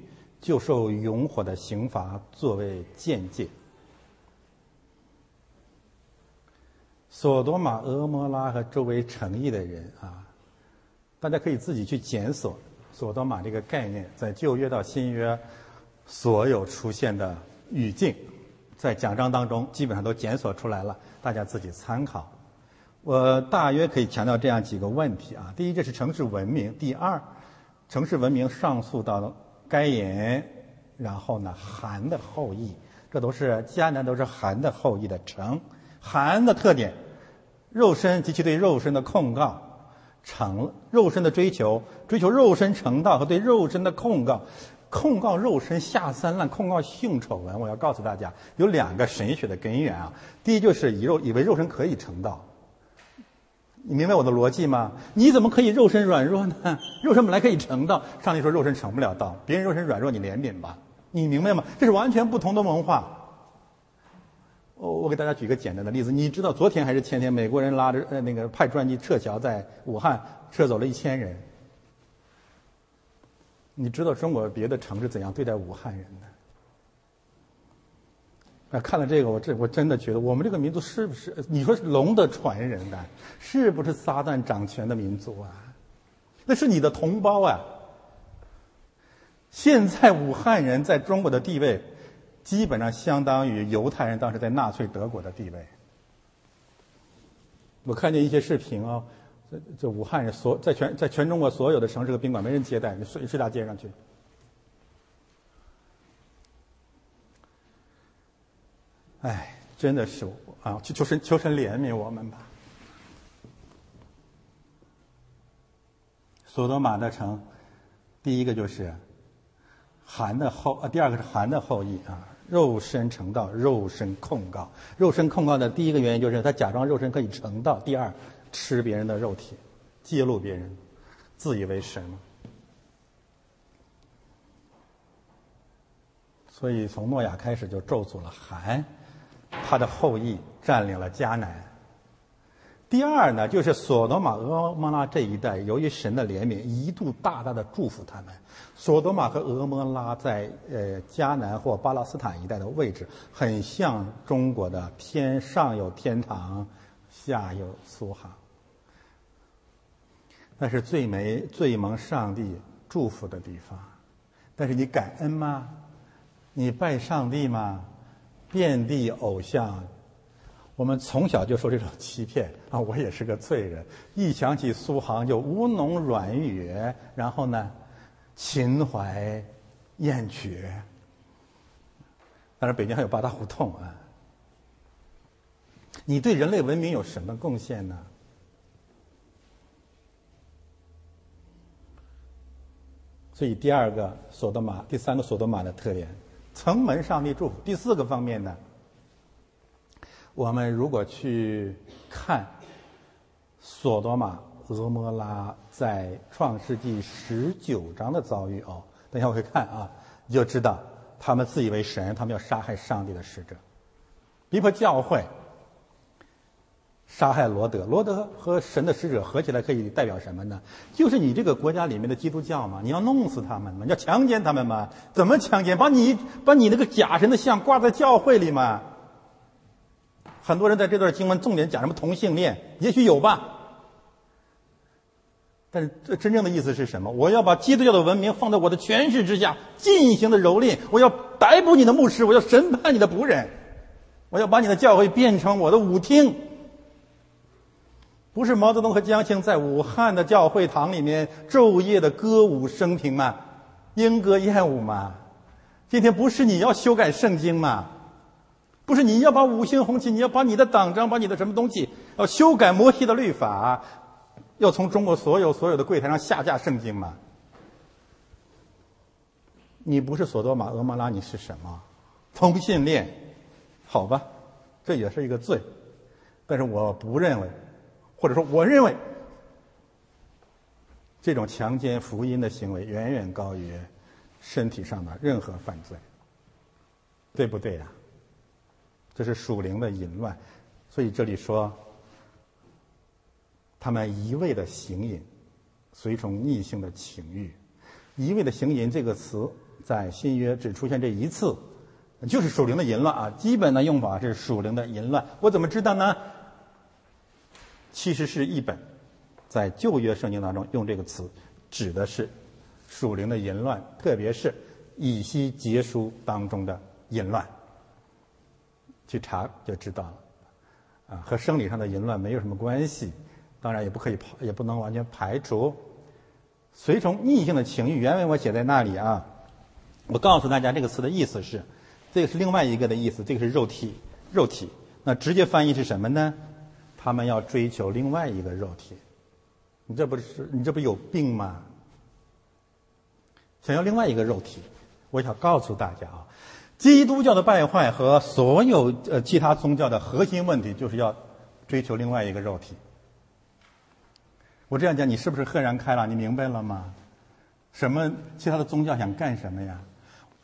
就受永火的刑罚作为见解。索多玛、俄摩拉和周围城邑的人啊。大家可以自己去检索“索多玛”这个概念，在旧约到新约所有出现的语境，在讲章当中基本上都检索出来了，大家自己参考。我大约可以强调这样几个问题啊：第一，这是城市文明；第二，城市文明上溯到该隐，然后呢，韩的后裔，这都是迦南，都是韩的后裔的城。韩的特点，肉身及其对肉身的控告。成肉身的追求，追求肉身成道和对肉身的控告，控告肉身下三滥，控告性丑闻。我要告诉大家，有两个神学的根源啊。第一就是以肉以为肉身可以成道，你明白我的逻辑吗？你怎么可以肉身软弱呢？肉身本来可以成道，上帝说肉身成不了道，别人肉身软弱，你怜悯吧，你明白吗？这是完全不同的文化。我我给大家举个简单的例子，你知道昨天还是前天，美国人拉着呃那个派专机撤侨，在武汉撤走了一千人。你知道中国别的城市怎样对待武汉人的？啊，看了这个，我这我真的觉得我们这个民族是不是？你说是龙的传人的，是不是撒旦掌权的民族啊？那是你的同胞啊！现在武汉人在中国的地位。基本上相当于犹太人当时在纳粹德国的地位。我看见一些视频啊，这这武汉人所在全在全中国所有的城市和宾馆没人接待，你睡睡大街上去。哎，真的是啊，求求神求神怜悯我们吧。索多玛的城，第一个就是韩的后啊，第二个是韩的后裔啊。肉身成道，肉身控告。肉身控告的第一个原因就是他假装肉身可以成道；第二，吃别人的肉体，揭露别人，自以为神。所以从诺亚开始就咒诅了韩，他的后裔占领了迦南。第二呢，就是索多玛、俄摩拉这一带，由于神的怜悯，一度大大的祝福他们。索多玛和俄摩拉在呃迦南或巴勒斯坦一带的位置，很像中国的天上有天堂，下有苏杭。那是最美、最蒙上帝祝福的地方。但是你感恩吗？你拜上帝吗？遍地偶像。我们从小就受这种欺骗啊！我也是个罪人，一想起苏杭就吴侬软语，然后呢，秦淮艳绝。但是北京还有八大胡同啊！你对人类文明有什么贡献呢？所以第二个索多玛，第三个索多玛的特点，城门上帝祝福。第四个方面呢？我们如果去看索多玛、俄摩拉在创世纪十九章的遭遇哦，等一下我会看啊，你就知道他们自以为神，他们要杀害上帝的使者，逼迫教会，杀害罗德。罗德和神的使者合起来可以代表什么呢？就是你这个国家里面的基督教嘛，你要弄死他们嘛，你要强奸他们嘛？怎么强奸？把你把你那个假神的像挂在教会里嘛？很多人在这段经文重点讲什么同性恋，也许有吧。但是这真正的意思是什么？我要把基督教的文明放在我的权势之下进行的蹂躏，我要逮捕你的牧师，我要审判你的仆人，我要把你的教会变成我的舞厅。不是毛泽东和江青在武汉的教会堂里面昼夜的歌舞升平吗？莺歌燕舞吗？今天不是你要修改圣经吗？不是你要把五星红旗，你要把你的党章，把你的什么东西，要修改摩西的律法，要从中国所有所有的柜台上下架圣经吗？你不是索多玛、俄摩拉，你是什么？同性恋？好吧，这也是一个罪，但是我不认为，或者说我认为，这种强奸福音的行为远远高于身体上的任何犯罪，对不对呀？这是属灵的淫乱，所以这里说，他们一味的行淫，随从逆性的情欲。一味的行淫这个词在新约只出现这一次，就是属灵的淫乱啊。基本的用法是属灵的淫乱。我怎么知道呢？其实是一本在旧约圣经当中用这个词，指的是属灵的淫乱，特别是以西结书当中的淫乱。去查就知道了，啊，和生理上的淫乱没有什么关系，当然也不可以排，也不能完全排除。随从逆性的情欲，原文我写在那里啊。我告诉大家这个词的意思是，这个是另外一个的意思，这个是肉体，肉体。那直接翻译是什么呢？他们要追求另外一个肉体，你这不是你这不有病吗？想要另外一个肉体，我想告诉大家啊。基督教的败坏和所有呃其他宗教的核心问题，就是要追求另外一个肉体。我这样讲，你是不是赫然开朗？你明白了吗？什么其他的宗教想干什么呀？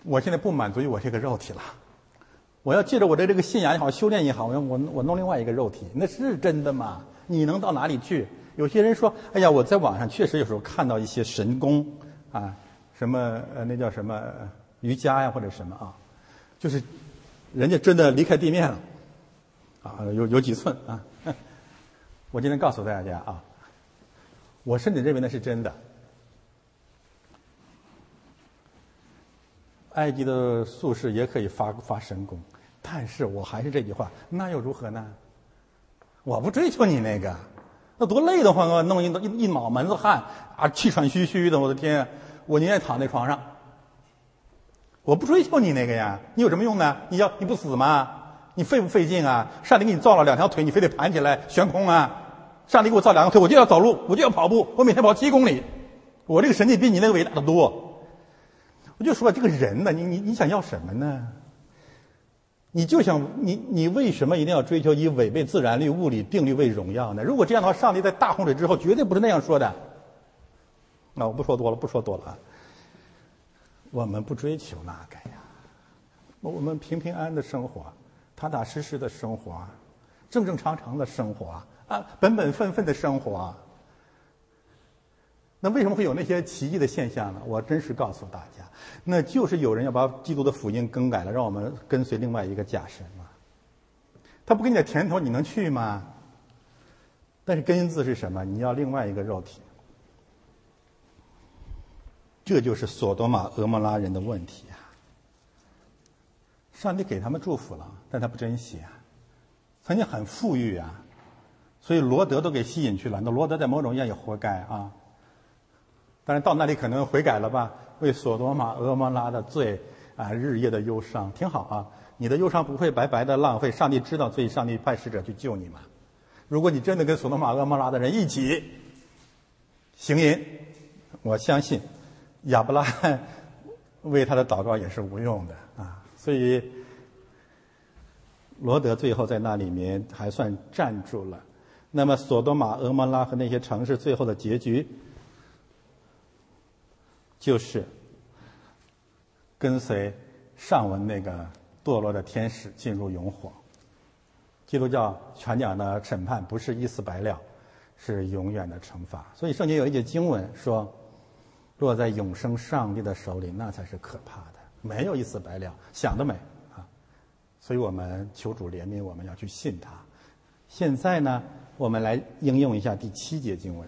我现在不满足于我这个肉体了，我要借着我的这个信仰也好，修炼也好，我我我弄另外一个肉体，那是真的吗？你能到哪里去？有些人说，哎呀，我在网上确实有时候看到一些神功啊，什么呃那叫什么瑜伽呀或者什么啊。就是，人家真的离开地面了，啊，有有几寸啊！我今天告诉大家啊，我甚至认为那是真的。埃及的术士也可以发发神功，但是我还是这句话，那又如何呢？我不追求你那个，那多累得慌啊！弄一一一脑门子汗啊，气喘吁吁的，我的天！我宁愿躺在床上。我不追求你那个呀，你有什么用呢？你要你不死吗？你费不费劲啊？上帝给你造了两条腿，你非得盘起来悬空啊？上帝给我造两条腿，我就要走路，我就要跑步，我每天跑七公里，我这个神经比你那个伟大的多。我就说这个人呢，你你你想要什么呢？你就想你你为什么一定要追求以违背自然律、物理定律为荣耀呢？如果这样的话，上帝在大洪水之后绝对不是那样说的。那我不说多了，不说多了啊。我们不追求那个呀，我们平平安安的生活，踏踏实实的生活，正正常常的生活，啊，本本分分的生活。那为什么会有那些奇异的现象呢？我真实告诉大家，那就是有人要把基督的福音更改了，让我们跟随另外一个假神嘛。他不给你点甜头，你能去吗？但是根字是什么？你要另外一个肉体。这就是索多玛、俄摩拉人的问题啊！上帝给他们祝福了，但他不珍惜啊。曾经很富裕啊，所以罗德都给吸引去了。那罗德在某种意义上也活该啊。但是到那里可能悔改了吧？为索多玛、俄摩拉的罪啊，日夜的忧伤，挺好啊。你的忧伤不会白白的浪费。上帝知道，所以上帝派使者去救你嘛。如果你真的跟索多玛、俄摩拉的人一起行淫，我相信。亚伯拉罕为他的祷告也是无用的啊，所以罗德最后在那里面还算站住了。那么索多玛、俄摩拉和那些城市最后的结局，就是跟随上文那个堕落的天使进入永火。基督教传讲的审判不是一死百了，是永远的惩罚。所以圣经有一节经文说。落在永生上帝的手里，那才是可怕的。没有一死百了，想得美啊！所以我们求主怜悯，我们要去信他。现在呢，我们来应用一下第七节经文：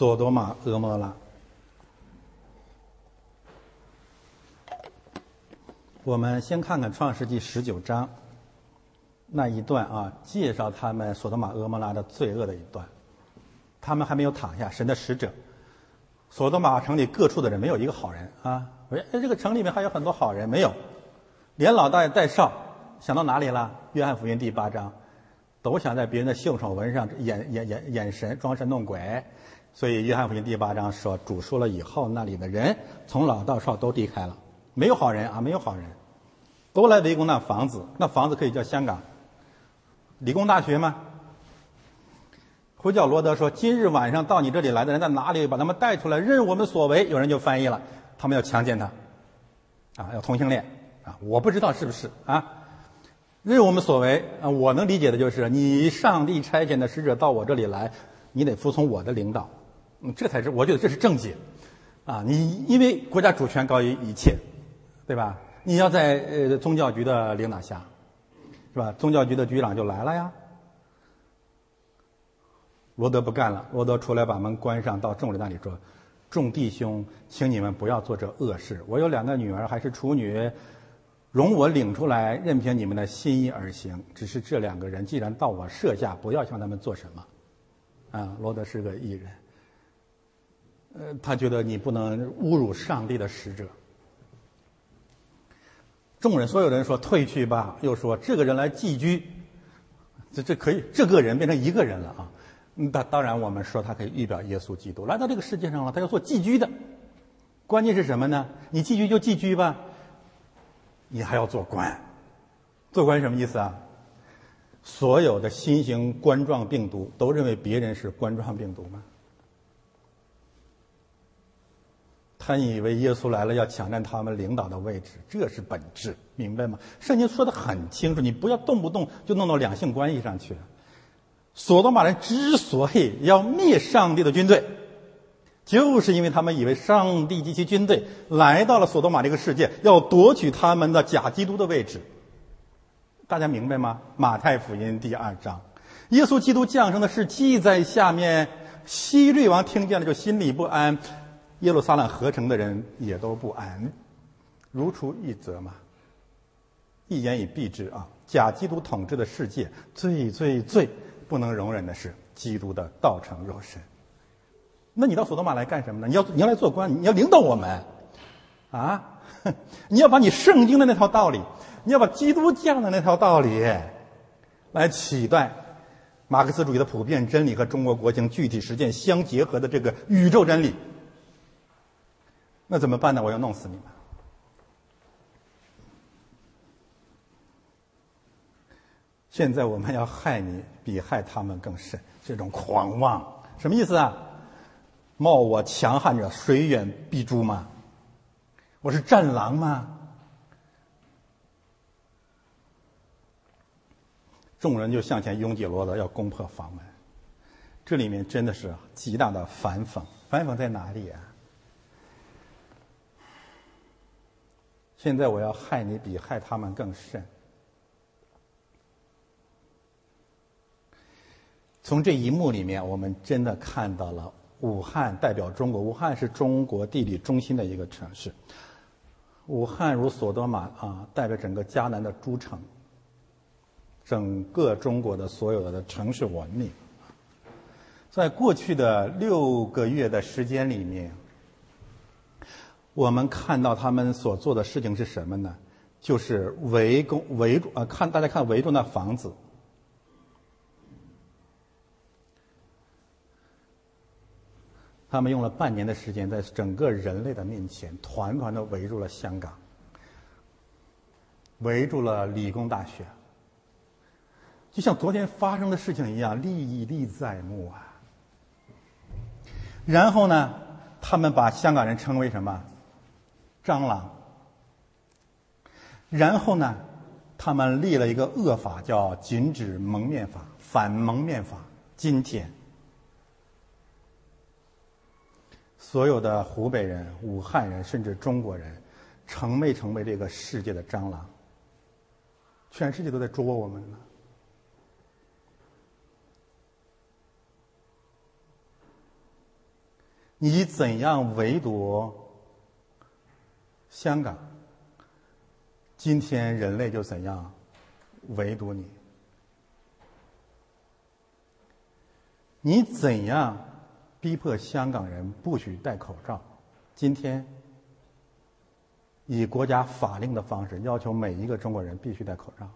索多玛、俄摩拉。我们先看看创世纪十九章。那一段啊，介绍他们索多玛、俄摩拉的罪恶的一段。他们还没有躺下，神的使者。索多玛城里各处的人没有一个好人啊！哎，这个城里面还有很多好人，没有，连老大爷带少想到哪里了？约翰福音第八章，都想在别人的袖手纹上演演演演神，装神弄鬼。所以约翰福音第八章说，主说了以后，那里的人从老到少都离开了，没有好人啊，没有好人，都来围攻那房子，那房子可以叫香港。理工大学吗？呼叫罗德说：“今日晚上到你这里来的人在哪里？把他们带出来，任我们所为。”有人就翻译了：“他们要强奸他，啊，要同性恋啊！”我不知道是不是啊？任我们所为啊！我能理解的就是，你上帝差遣的使者到我这里来，你得服从我的领导，嗯，这才是我觉得这是正解啊！你因为国家主权高于一切，对吧？你要在呃宗教局的领导下。是吧？宗教局的局长就来了呀。罗德不干了，罗德出来把门关上，到众人那里说：“众弟兄，请你们不要做这恶事。我有两个女儿，还是处女，容我领出来，任凭你们的心意而行。只是这两个人既然到我舍下，不要向他们做什么。”啊，罗德是个艺人，呃，他觉得你不能侮辱上帝的使者。众人所有人说退去吧，又说这个人来寄居，这这可以，这个人变成一个人了啊。那当然，我们说他可以预表耶稣基督来到这个世界上了，他要做寄居的。关键是什么呢？你寄居就寄居吧，你还要做官。做官什么意思啊？所有的新型冠状病毒都认为别人是冠状病毒吗？他以为耶稣来了要抢占他们领导的位置，这是本质，明白吗？圣经说的很清楚，你不要动不动就弄到两性关系上去。索多玛人之所以要灭上帝的军队，就是因为他们以为上帝及其军队来到了索多玛这个世界，要夺取他们的假基督的位置。大家明白吗？马太福音第二章，耶稣基督降生的事记在下面，希律王听见了就心里不安。耶路撒冷合成的人也都不安，如出一辙嘛。一言以蔽之啊，假基督统治的世界最最最不能容忍的是基督的道成肉身。那你到索多玛来干什么呢？你要你要来做官，你要领导我们，啊，你要把你圣经的那套道理，你要把基督教的那套道理，来取代马克思主义的普遍真理和中国国情具体实践相结合的这个宇宙真理。那怎么办呢？我要弄死你们！现在我们要害你，比害他们更甚。这种狂妄，什么意思啊？冒我强悍者，谁远必诛吗？我是战狼吗？众人就向前拥挤罗德，要攻破房门。这里面真的是极大的反讽，反讽在哪里啊？现在我要害你，比害他们更甚。从这一幕里面，我们真的看到了武汉代表中国。武汉是中国地理中心的一个城市。武汉如索多玛啊，代表整个迦南的诸城，整个中国的所有的城市文明。在过去的六个月的时间里面，我们看到他们所做的事情是什么呢？就是围攻、围住啊！看大家看，围住那房子。他们用了半年的时间，在整个人类的面前，团团的围住了香港，围住了理工大学，就像昨天发生的事情一样，历历在目啊。然后呢，他们把香港人称为什么？蟑螂。然后呢，他们立了一个恶法，叫禁止蒙面法、反蒙面法。今天，所有的湖北人、武汉人，甚至中国人，成没成为这个世界的蟑螂？全世界都在捉我们呢。你怎样围堵香港？今天人类就怎样围堵你？你怎样逼迫香港人不许戴口罩？今天以国家法令的方式要求每一个中国人必须戴口罩。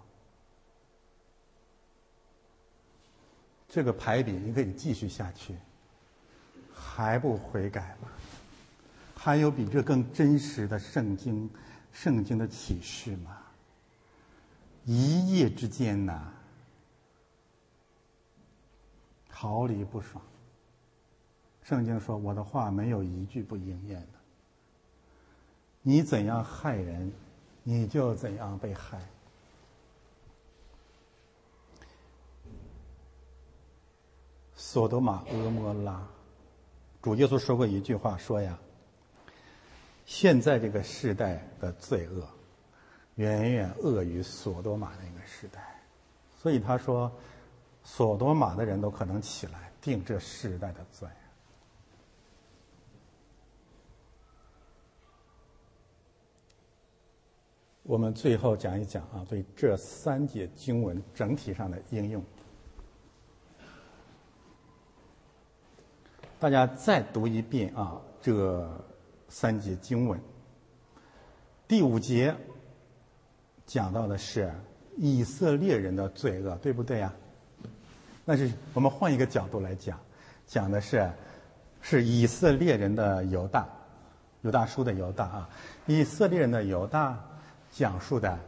这个排比你可以继续下去。还不悔改吗？还有比这更真实的圣经、圣经的启示吗？一夜之间呐，毫厘不爽。圣经说：“我的话没有一句不应验的。你怎样害人，你就怎样被害。”索多玛、俄摩拉。主耶稣说过一句话，说呀：“现在这个时代的罪恶，远远恶于索多玛那个时代。”所以他说，索多玛的人都可能起来定这世代的罪。我们最后讲一讲啊，对这三节经文整体上的应用。大家再读一遍啊，这三节经文。第五节讲到的是以色列人的罪恶，对不对呀？那是我们换一个角度来讲，讲的是是以色列人的犹大，犹大书的犹大啊，以色列人的犹大讲述的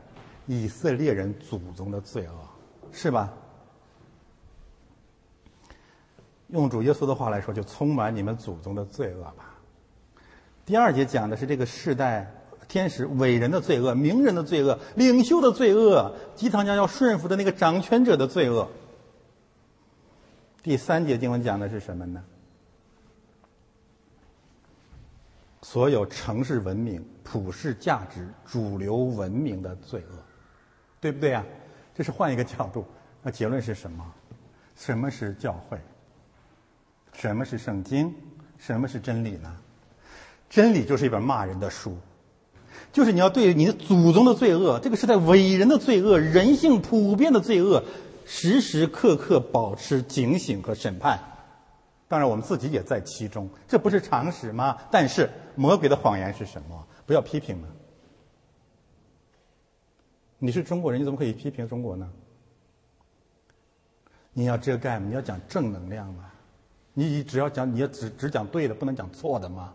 以色列人祖宗的罪恶，是吧？用主耶稣的话来说，就充满你们祖宗的罪恶吧。第二节讲的是这个世代天使伟人的罪恶、名人的罪恶、领袖的罪恶、鸡汤家要顺服的那个掌权者的罪恶。第三节经文讲的是什么呢？所有城市文明、普世价值、主流文明的罪恶，对不对啊？这是换一个角度，那结论是什么？什么是教会？什么是圣经？什么是真理呢？真理就是一本骂人的书，就是你要对你的祖宗的罪恶，这个时代伟人的罪恶、人性普遍的罪恶，时时刻刻保持警醒和审判。当然，我们自己也在其中，这不是常识吗？但是魔鬼的谎言是什么？不要批评了。你是中国人，你怎么可以批评中国呢？你要遮盖，你要讲正能量嘛。你只要讲，你要只只讲对的，不能讲错的吗？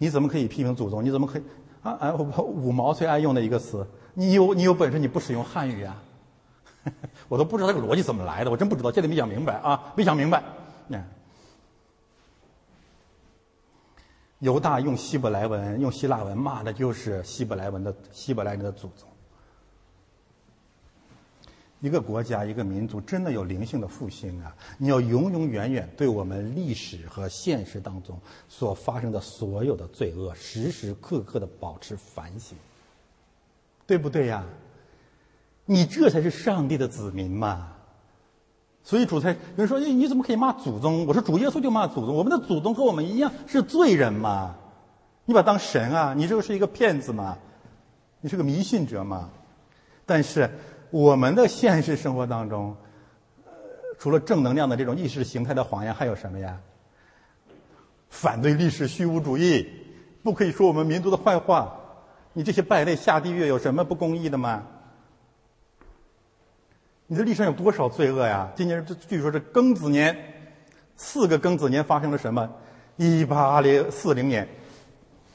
你怎么可以批评祖宗？你怎么可以啊？啊，五毛最爱用的一个词，你有你有本事你不使用汉语啊？我都不知道这个逻辑怎么来的，我真不知道，这里没讲明白啊，没讲明白。嗯，犹大用希伯来文、用希腊文骂的就是希伯来文的希伯来人的祖宗。一个国家、一个民族真的有灵性的复兴啊，你要永永远远对我们历史和现实当中所发生的所有的罪恶，时时刻刻的保持反省，对不对呀？你这才是上帝的子民嘛。所以主才有人说：“哎，你怎么可以骂祖宗？”我说：“主耶稣就骂祖宗，我们的祖宗和我们一样是罪人嘛。你把当神啊？你这个是一个骗子嘛？你是个迷信者嘛？但是。”我们的现实生活当中，除了正能量的这种意识形态的谎言，还有什么呀？反对历史虚无主义，不可以说我们民族的坏话。你这些败类下地狱有什么不公义的吗？你的历史上有多少罪恶呀？今年这据说是庚子年，四个庚子年发生了什么？一八零四零年，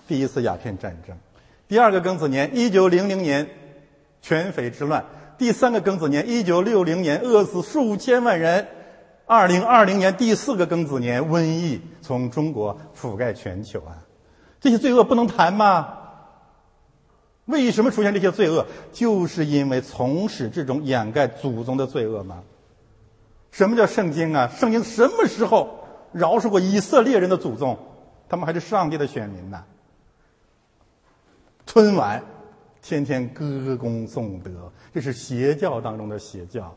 第一次鸦片战争；第二个庚子年，一九零零年，全匪之乱。第三个庚子年，一九六零年，饿死数千万人；二零二零年第四个庚子年，瘟疫从中国覆盖全球啊！这些罪恶不能谈吗？为什么出现这些罪恶？就是因为从始至终掩盖祖宗的罪恶吗？什么叫圣经啊？圣经什么时候饶恕过以色列人的祖宗？他们还是上帝的选民呢。春晚。天天歌功颂德，这是邪教当中的邪教。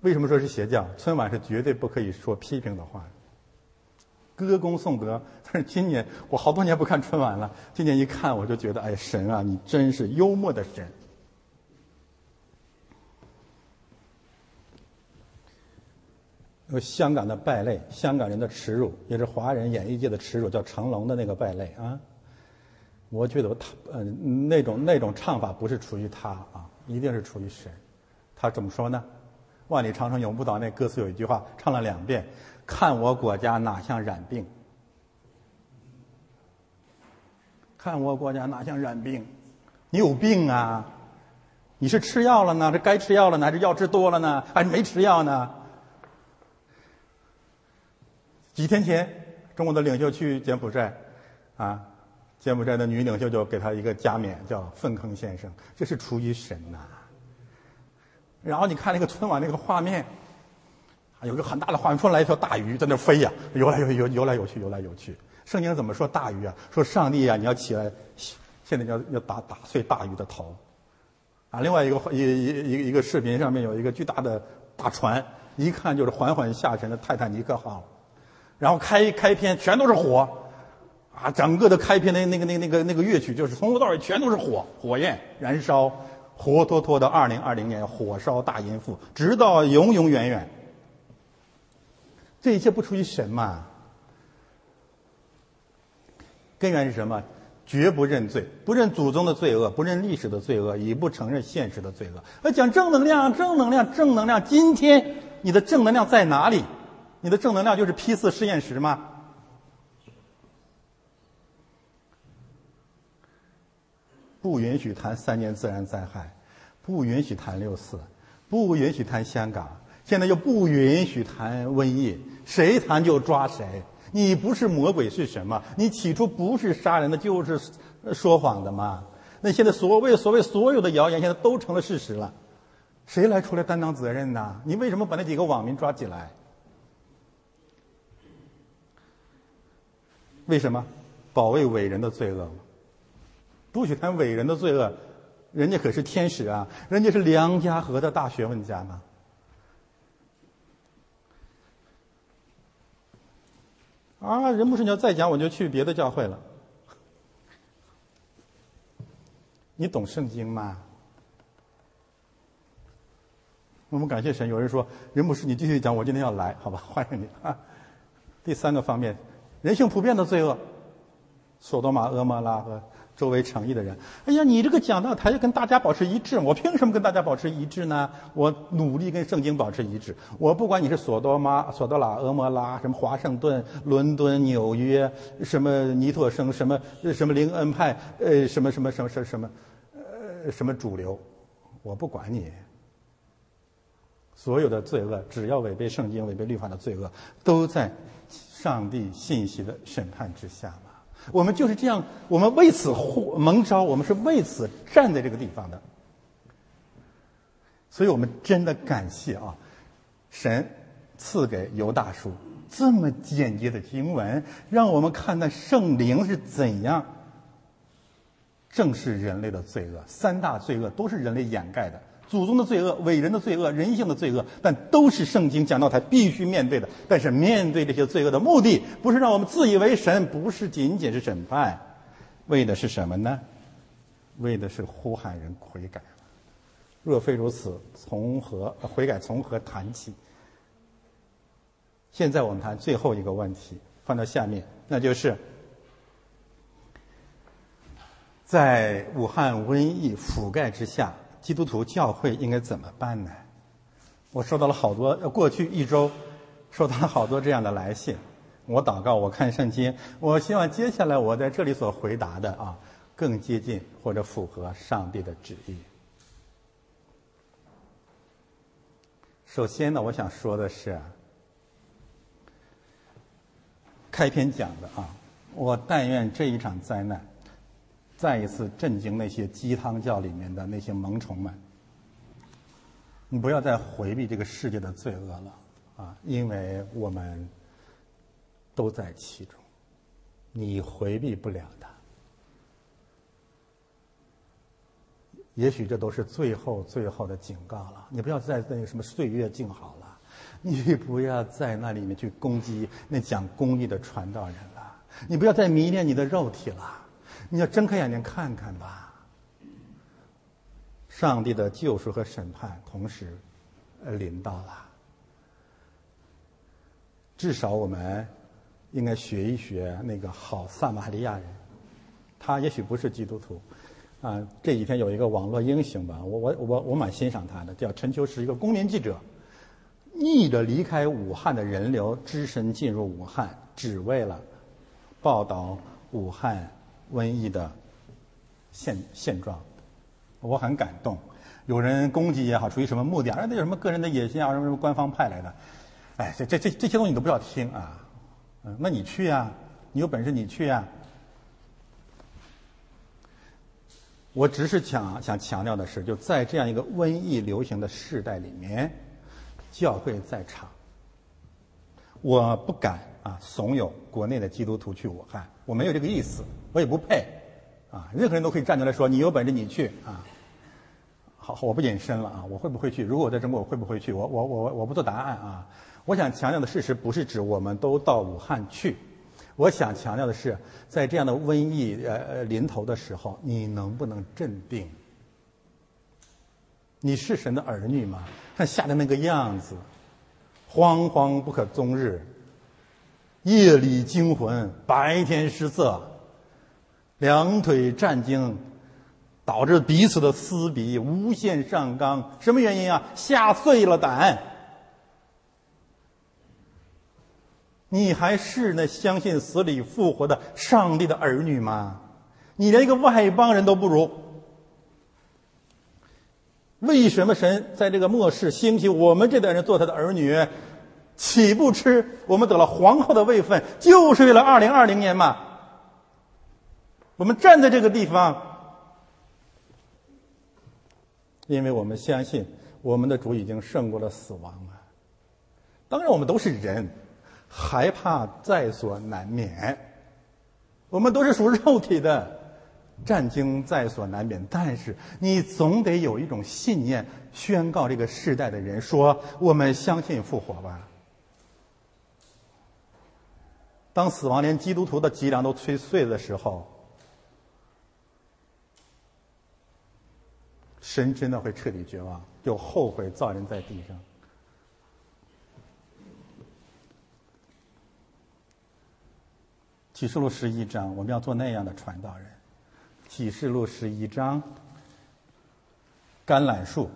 为什么说是邪教？春晚是绝对不可以说批评的话。歌功颂德，但是今年我好多年不看春晚了，今年一看我就觉得，哎，神啊，你真是幽默的神。有香港的败类，香港人的耻辱，也是华人演艺界的耻辱，叫成龙的那个败类啊。我觉得他呃那种那种唱法不是出于他啊，一定是出于神。他怎么说呢？万里长城永不倒那歌词有一句话，唱了两遍：看我国家哪像染病？看我国家哪像染病？你有病啊？你是吃药了呢？这该吃药了呢？还是药吃多了呢？还是没吃药呢？几天前，中国的领袖去柬埔寨，啊。柬埔寨的女领袖就给他一个加冕，叫粪坑先生，这是出于神呐。然后你看那个春晚那个画面，有个很大的画面，突然来一条大鱼在那飞呀，游来游游游来游去，游来游去。圣经怎么说大鱼啊？说上帝啊，你要起来，现在要要打打碎大鱼的头。啊，另外一个一一一一个视频上面有一个巨大的大船，一看就是缓缓下沉的泰坦尼克号，然后开开篇全都是火。啊，整个的开篇的那个、那个、那个、那个乐曲，就是从头到尾全都是火，火焰燃烧，活脱脱的二零二零年火烧大阴妇，直到永永远远。这一切不出于神嘛？根源是什么？绝不认罪，不认祖宗的罪恶，不认历史的罪恶，也不承认现实的罪恶。而讲正能量，正能量，正能量。今天你的正能量在哪里？你的正能量就是 P 四实验室吗？不允许谈三年自然灾害，不允许谈六四，不允许谈香港，现在又不允许谈瘟疫，谁谈就抓谁。你不是魔鬼是什么？你起初不是杀人的，就是说谎的吗？那现在所谓所谓所有的谣言，现在都成了事实了，谁来出来担当责任呢？你为什么把那几个网民抓起来？为什么？保卫伟人的罪恶。不许谈伟人的罪恶，人家可是天使啊，人家是梁家河的大学问家呢。啊，人不是你要再讲，我就去别的教会了。你懂圣经吗？我们感谢神，有人说人不是你继续讲，我今天要来，好吧，欢迎你啊。第三个方面，人性普遍的罪恶，索多玛、俄摩拉和。周围诚意的人，哎呀，你这个讲道台要跟大家保持一致，我凭什么跟大家保持一致呢？我努力跟圣经保持一致。我不管你是索多玛、索多拉、俄摩拉，什么华盛顿、伦敦、纽约，什么尼托生，什么什么灵恩派，呃，什么什么什么什么什么，呃，什么主流，我不管你。所有的罪恶，只要违背圣经、违背律法的罪恶，都在上帝信息的审判之下嘛。我们就是这样，我们为此蒙召，我们是为此站在这个地方的。所以我们真的感谢啊，神赐给犹大叔这么简洁的经文，让我们看到圣灵是怎样正视人类的罪恶。三大罪恶都是人类掩盖的：祖宗的罪恶、伟人的罪恶、人性的罪恶，但都是圣经讲到他必须面对的。但是面对这些罪恶的目的，不是让我们自以为神，不是仅仅是审判，为的是什么呢？为的是呼喊人悔改。若非如此，从何悔改？从何谈起？现在我们谈最后一个问题，放到下面，那就是在武汉瘟疫覆盖之下，基督徒教会应该怎么办呢？我收到了好多，过去一周收到了好多这样的来信。我祷告，我看圣经，我希望接下来我在这里所回答的啊，更接近或者符合上帝的旨意。首先呢，我想说的是，开篇讲的啊，我但愿这一场灾难，再一次震惊那些鸡汤教里面的那些萌虫们。你不要再回避这个世界的罪恶了啊，因为我们都在其中，你回避不了的。也许这都是最后最后的警告了。你不要再那个什么岁月静好了，你不要在那里面去攻击那讲公义的传道人了。你不要再迷恋你的肉体了，你要睁开眼睛看看吧。上帝的救赎和审判同时，呃，临到了。至少我们应该学一学那个好撒玛利亚人，他也许不是基督徒。啊，这几天有一个网络英雄吧，我我我我蛮欣赏他的，叫陈秋实，一个公民记者，逆着离开武汉的人流，只身进入武汉，只为了报道武汉瘟疫的现现状，我很感动。有人攻击也好，出于什么目的啊？那有什么个人的野心啊？什么什么官方派来的？哎，这这这这些东西你都不要听啊！嗯，那你去呀，你有本事你去呀。我只是想想强调的是，就在这样一个瘟疫流行的时代里面，教会在场。我不敢啊怂恿国内的基督徒去武汉，我没有这个意思，我也不配啊。任何人都可以站出来说：“你有本事你去啊！”好，我不隐身了啊！我会不会去？如果我在中国，我会不会去？我我我我不做答案啊！我想强调的事实不是指我们都到武汉去。我想强调的是，在这样的瘟疫呃临头的时候，你能不能镇定？你是神的儿女吗？看吓得那个样子，惶惶不可终日，夜里惊魂，白天失色，两腿战惊，导致彼此的撕逼，无限上纲。什么原因啊？吓碎了胆。你还是那相信死里复活的上帝的儿女吗？你连一个外邦人都不如。为什么神在这个末世兴起我们这代人做他的儿女？岂不吃我们得了皇后的位分，就是为了二零二零年嘛？我们站在这个地方，因为我们相信我们的主已经胜过了死亡了。当然，我们都是人。害怕在所难免，我们都是属肉体的，战惊在所难免。但是你总得有一种信念，宣告这个世代的人说：我们相信复活吧。当死亡连基督徒的脊梁都吹碎的时候，神真的会彻底绝望，就后悔造人在地上。启示录十一章，我们要做那样的传道人。启示录十一章，橄榄树，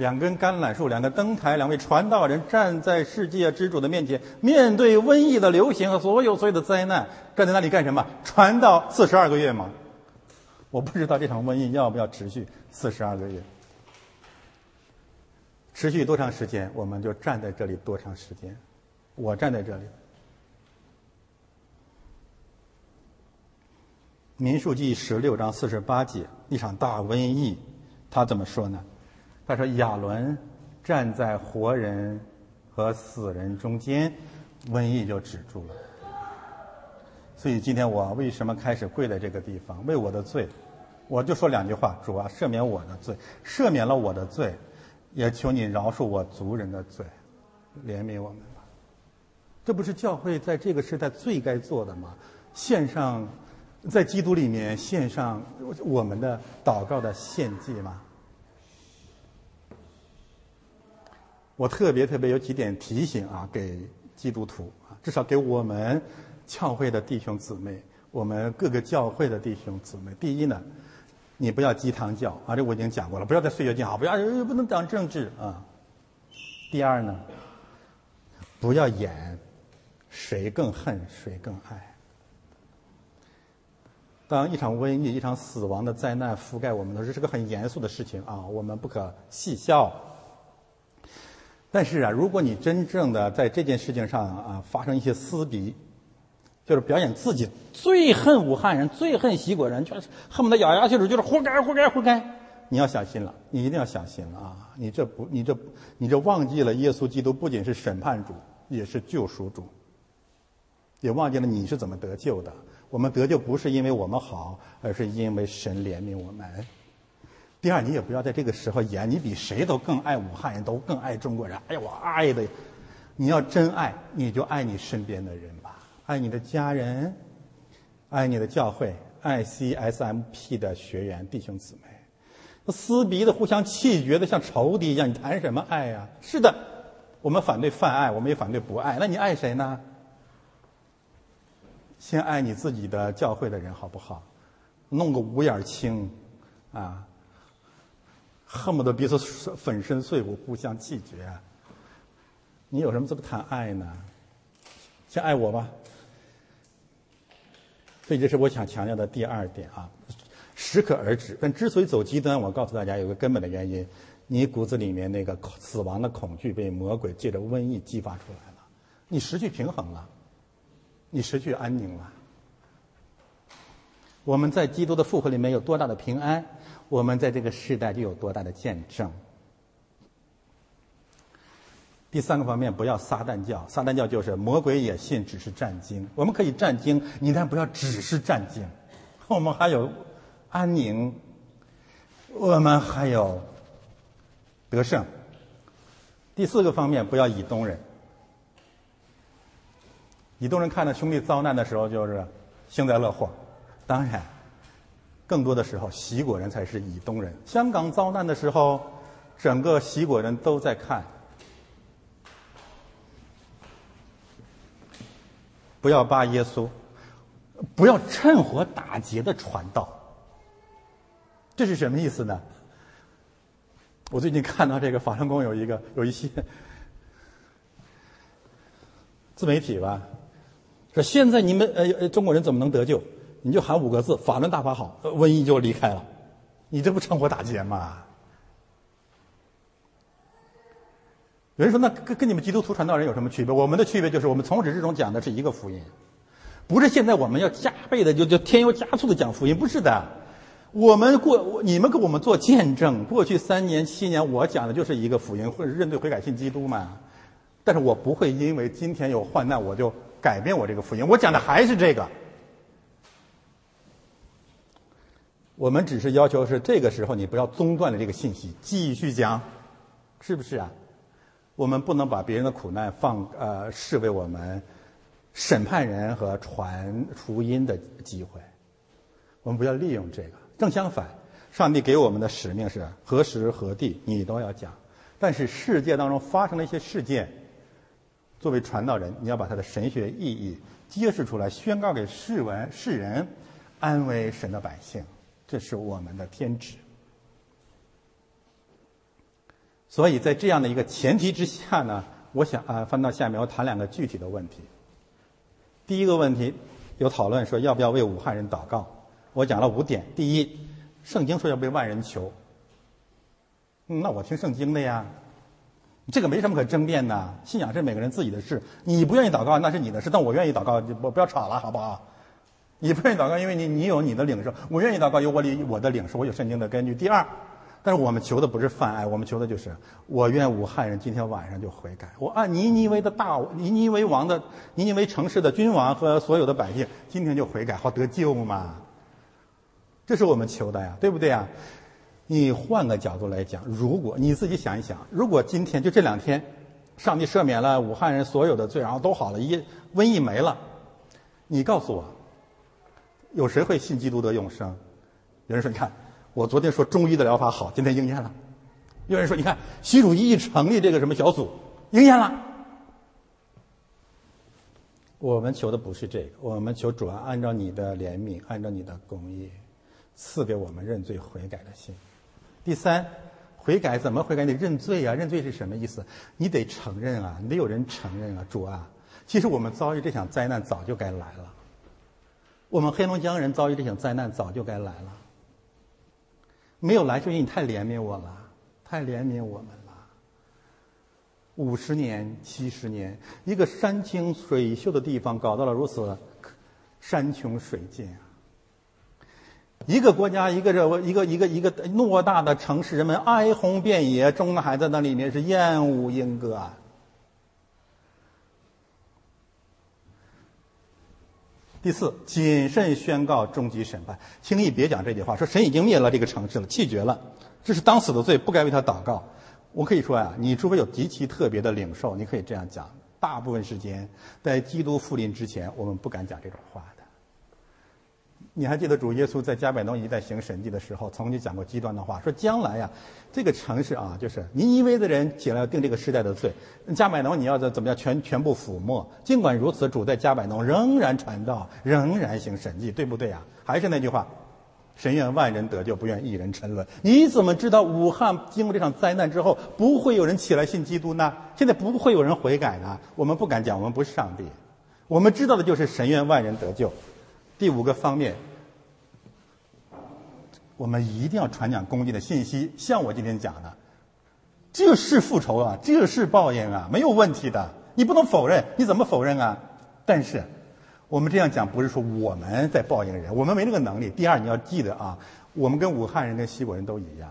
两根橄榄树，两个灯台，两位传道人站在世界之主的面前，面对瘟疫的流行和所有所有的灾难，站在那里干什么？传道四十二个月吗？我不知道这场瘟疫要不要持续四十二个月，持续多长时间，我们就站在这里多长时间。我站在这里。民数记十六章四十八节，一场大瘟疫，他怎么说呢？他说亚伦站在活人和死人中间，瘟疫就止住了。所以今天我为什么开始跪在这个地方？为我的罪，我就说两句话：主啊，赦免我的罪，赦免了我的罪，也求你饶恕我族人的罪，怜悯我们吧。这不是教会在这个时代最该做的吗？献上，在基督里面献上我们的祷告的献祭吗？我特别特别有几点提醒啊，给基督徒啊，至少给我们。教会的弟兄姊妹，我们各个教会的弟兄姊妹，第一呢，你不要鸡汤教啊，这我已经讲过了，不要再岁月静好，不要不能讲政治啊。第二呢，不要演谁更恨谁更爱。当一场瘟疫、一场死亡的灾难覆盖我们的时候，这是个很严肃的事情啊，我们不可戏笑。但是啊，如果你真正的在这件事情上啊发生一些撕逼，就是表演自己最恨武汉人，最恨西国人，就是恨不得咬牙切齿，就是活该，活该，活该。你要小心了，你一定要小心了啊！你这不，你这，你这忘记了耶稣基督不仅是审判主，也是救赎主，也忘记了你是怎么得救的。我们得救不是因为我们好，而是因为神怜悯我们。第二，你也不要在这个时候演你比谁都更爱武汉人，都更爱中国人。哎呀，我爱的，你要真爱，你就爱你身边的人吧。爱你的家人，爱你的教会，爱 CSMP 的学员弟兄姊妹，撕逼的、互相气绝的，像仇敌一样，你谈什么爱呀？是的，我们反对泛爱，我们也反对不爱。那你爱谁呢？先爱你自己的教会的人，好不好？弄个五眼青，啊，恨不得彼此粉身碎骨，互相气绝。你有什么资格谈爱呢？先爱我吧。所以这是我想强调的第二点啊，适可而止。但之所以走极端，我告诉大家有个根本的原因：你骨子里面那个死亡的恐惧被魔鬼借着瘟疫激发出来了，你失去平衡了，你失去安宁了。我们在基督的复活里面有多大的平安，我们在这个时代就有多大的见证。第三个方面，不要撒旦教。撒旦教就是魔鬼也信，只是战经。我们可以战经，你但不要只是战经。我们还有安宁，我们还有得胜。第四个方面，不要以东人。以东人看到兄弟遭难的时候，就是幸灾乐祸。当然，更多的时候，齐国人才是以东人。香港遭难的时候，整个齐国人都在看。不要扒耶稣，不要趁火打劫的传道，这是什么意思呢？我最近看到这个法轮功有一个有一些自媒体吧，说现在你们呃呃中国人怎么能得救？你就喊五个字：法轮大法好，瘟疫就离开了。你这不趁火打劫吗？有人说：“那跟跟你们基督徒传道人有什么区别？”我们的区别就是，我们从始至终讲的是一个福音，不是现在我们要加倍的就就添油加醋的讲福音，不是的。我们过你们给我们做见证，过去三年七年我讲的就是一个福音，或者认罪悔改信基督嘛。但是我不会因为今天有患难我就改变我这个福音，我讲的还是这个。我们只是要求是这个时候你不要中断了这个信息，继续讲，是不是啊？我们不能把别人的苦难放呃视为我们审判人和传福音的机会，我们不要利用这个。正相反，上帝给我们的使命是何时何地你都要讲。但是世界当中发生了一些事件，作为传道人，你要把它的神学意义揭示出来，宣告给世文世人，安慰神的百姓，这是我们的天职。所以在这样的一个前提之下呢，我想啊，翻到下面我谈两个具体的问题。第一个问题有讨论说要不要为武汉人祷告，我讲了五点。第一，圣经说要为万人求，那我听圣经的呀，这个没什么可争辩的。信仰是每个人自己的事，你不愿意祷告那是你的事，但我愿意祷告，我不要吵了，好不好？你不愿意祷告，因为你你有你的领受，我愿意祷告，有我里我的领受，我有圣经的根据。第二。但是我们求的不是泛爱，我们求的就是我愿武汉人今天晚上就悔改。我按尼尼微的大尼尼微王的尼尼微城市的君王和所有的百姓今天就悔改，好得救嘛。这是我们求的呀，对不对呀？你换个角度来讲，如果你自己想一想，如果今天就这两天，上帝赦免了武汉人所有的罪，然后都好了，一瘟疫没了，你告诉我，有谁会信基督得永生？有人说，你看。我昨天说中医的疗法好，今天应验了。有人说：“你看，习主席一成立这个什么小组，应验了。”我们求的不是这个，我们求主啊，按照你的怜悯，按照你的公义，赐给我们认罪悔改的心。第三，悔改怎么悔改？你认罪啊！认罪是什么意思？你得承认啊！你得有人承认啊！主啊，其实我们遭遇这场灾难早就该来了。我们黑龙江人遭遇这场灾难早就该来了。没有来，就因为你太怜悯我了，太怜悯我们了。五十年、七十年，一个山清水秀的地方，搞到了如此山穷水尽啊！一个国家，一个这，一个一个一个偌大的城市，人们哀鸿遍野，中海在那里面是燕舞莺歌啊！第四，谨慎宣告终极审判，轻易别讲这句话，说神已经灭了这个城市了，气绝了，这是当死的罪，不该为他祷告。我可以说呀，你除非有极其特别的领受，你可以这样讲。大部分时间，在基督复临之前，我们不敢讲这种话。你还记得主耶稣在加百农一带行神迹的时候，曾经讲过极端的话，说将来呀，这个城市啊，就是尼尼微的人起来要定这个时代的罪，加百农你要怎怎么样全全部覆没。尽管如此，主在加百农仍然传道，仍然行神迹，对不对呀？还是那句话，神愿万人得救，不愿一人沉沦。你怎么知道武汉经过这场灾难之后，不会有人起来信基督呢？现在不会有人悔改呢？我们不敢讲，我们不是上帝，我们知道的就是神愿万人得救。第五个方面，我们一定要传讲公义的信息，像我今天讲的，这是复仇啊，这是报应啊，没有问题的，你不能否认，你怎么否认啊？但是，我们这样讲不是说我们在报应人，我们没那个能力。第二，你要记得啊，我们跟武汉人、跟西国人都一样，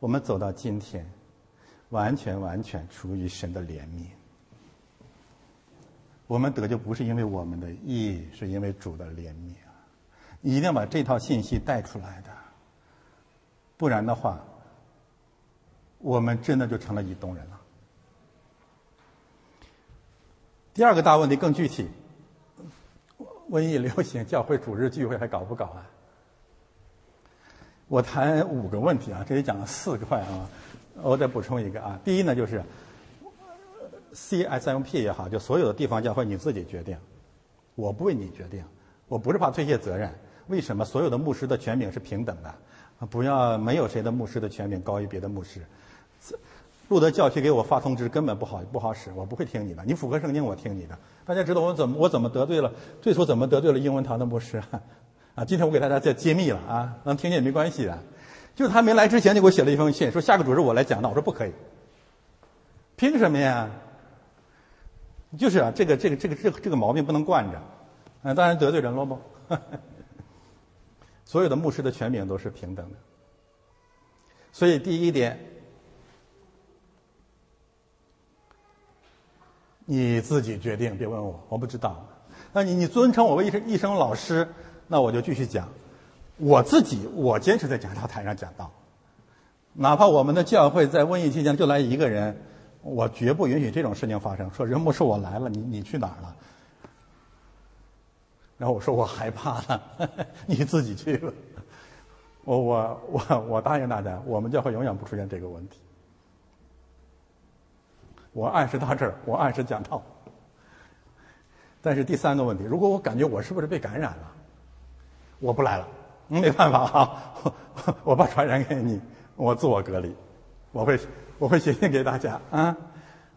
我们走到今天，完全完全出于神的怜悯。我们得救不是因为我们的义，是因为主的怜悯啊！你一定要把这套信息带出来的，不然的话，我们真的就成了以东人了。第二个大问题更具体，瘟疫流行，教会主日聚会还搞不搞啊？我谈五个问题啊，这里讲了四块啊，我再补充一个啊。第一呢，就是。CSMP 也好，就所有的地方教会你自己决定，我不为你决定，我不是怕推卸责任。为什么所有的牧师的权柄是平等的？不要没有谁的牧师的权柄高于别的牧师。路德教区给我发通知根本不好不好使，我不会听你的。你符合圣经，我听你的。大家知道我怎么我怎么得罪了？最初怎么得罪了英文堂的牧师？啊，今天我给大家再揭秘了啊，能听见也没关系的。就他没来之前就给我写了一封信，说下个主日我来讲道。我说不可以，凭什么呀？就是啊，这个这个这个这个这个毛病不能惯着，嗯，当然得罪人了不？所有的牧师的权柄都是平等的，所以第一点，你自己决定，别问我，我不知道。那你你尊称我为一声一声老师，那我就继续讲。我自己我坚持在讲道台上讲道，哪怕我们的教会在瘟疫期间就来一个人。我绝不允许这种事情发生。说人不是我来了，你你去哪儿了？然后我说我害怕了，你自己去了。我我我我答应大家，我们教会永远不出现这个问题。我按时到这儿，我按时讲道。但是第三个问题，如果我感觉我是不是被感染了，我不来了，没办法啊，我把传染给你，我自我隔离，我会。我会写信给大家啊。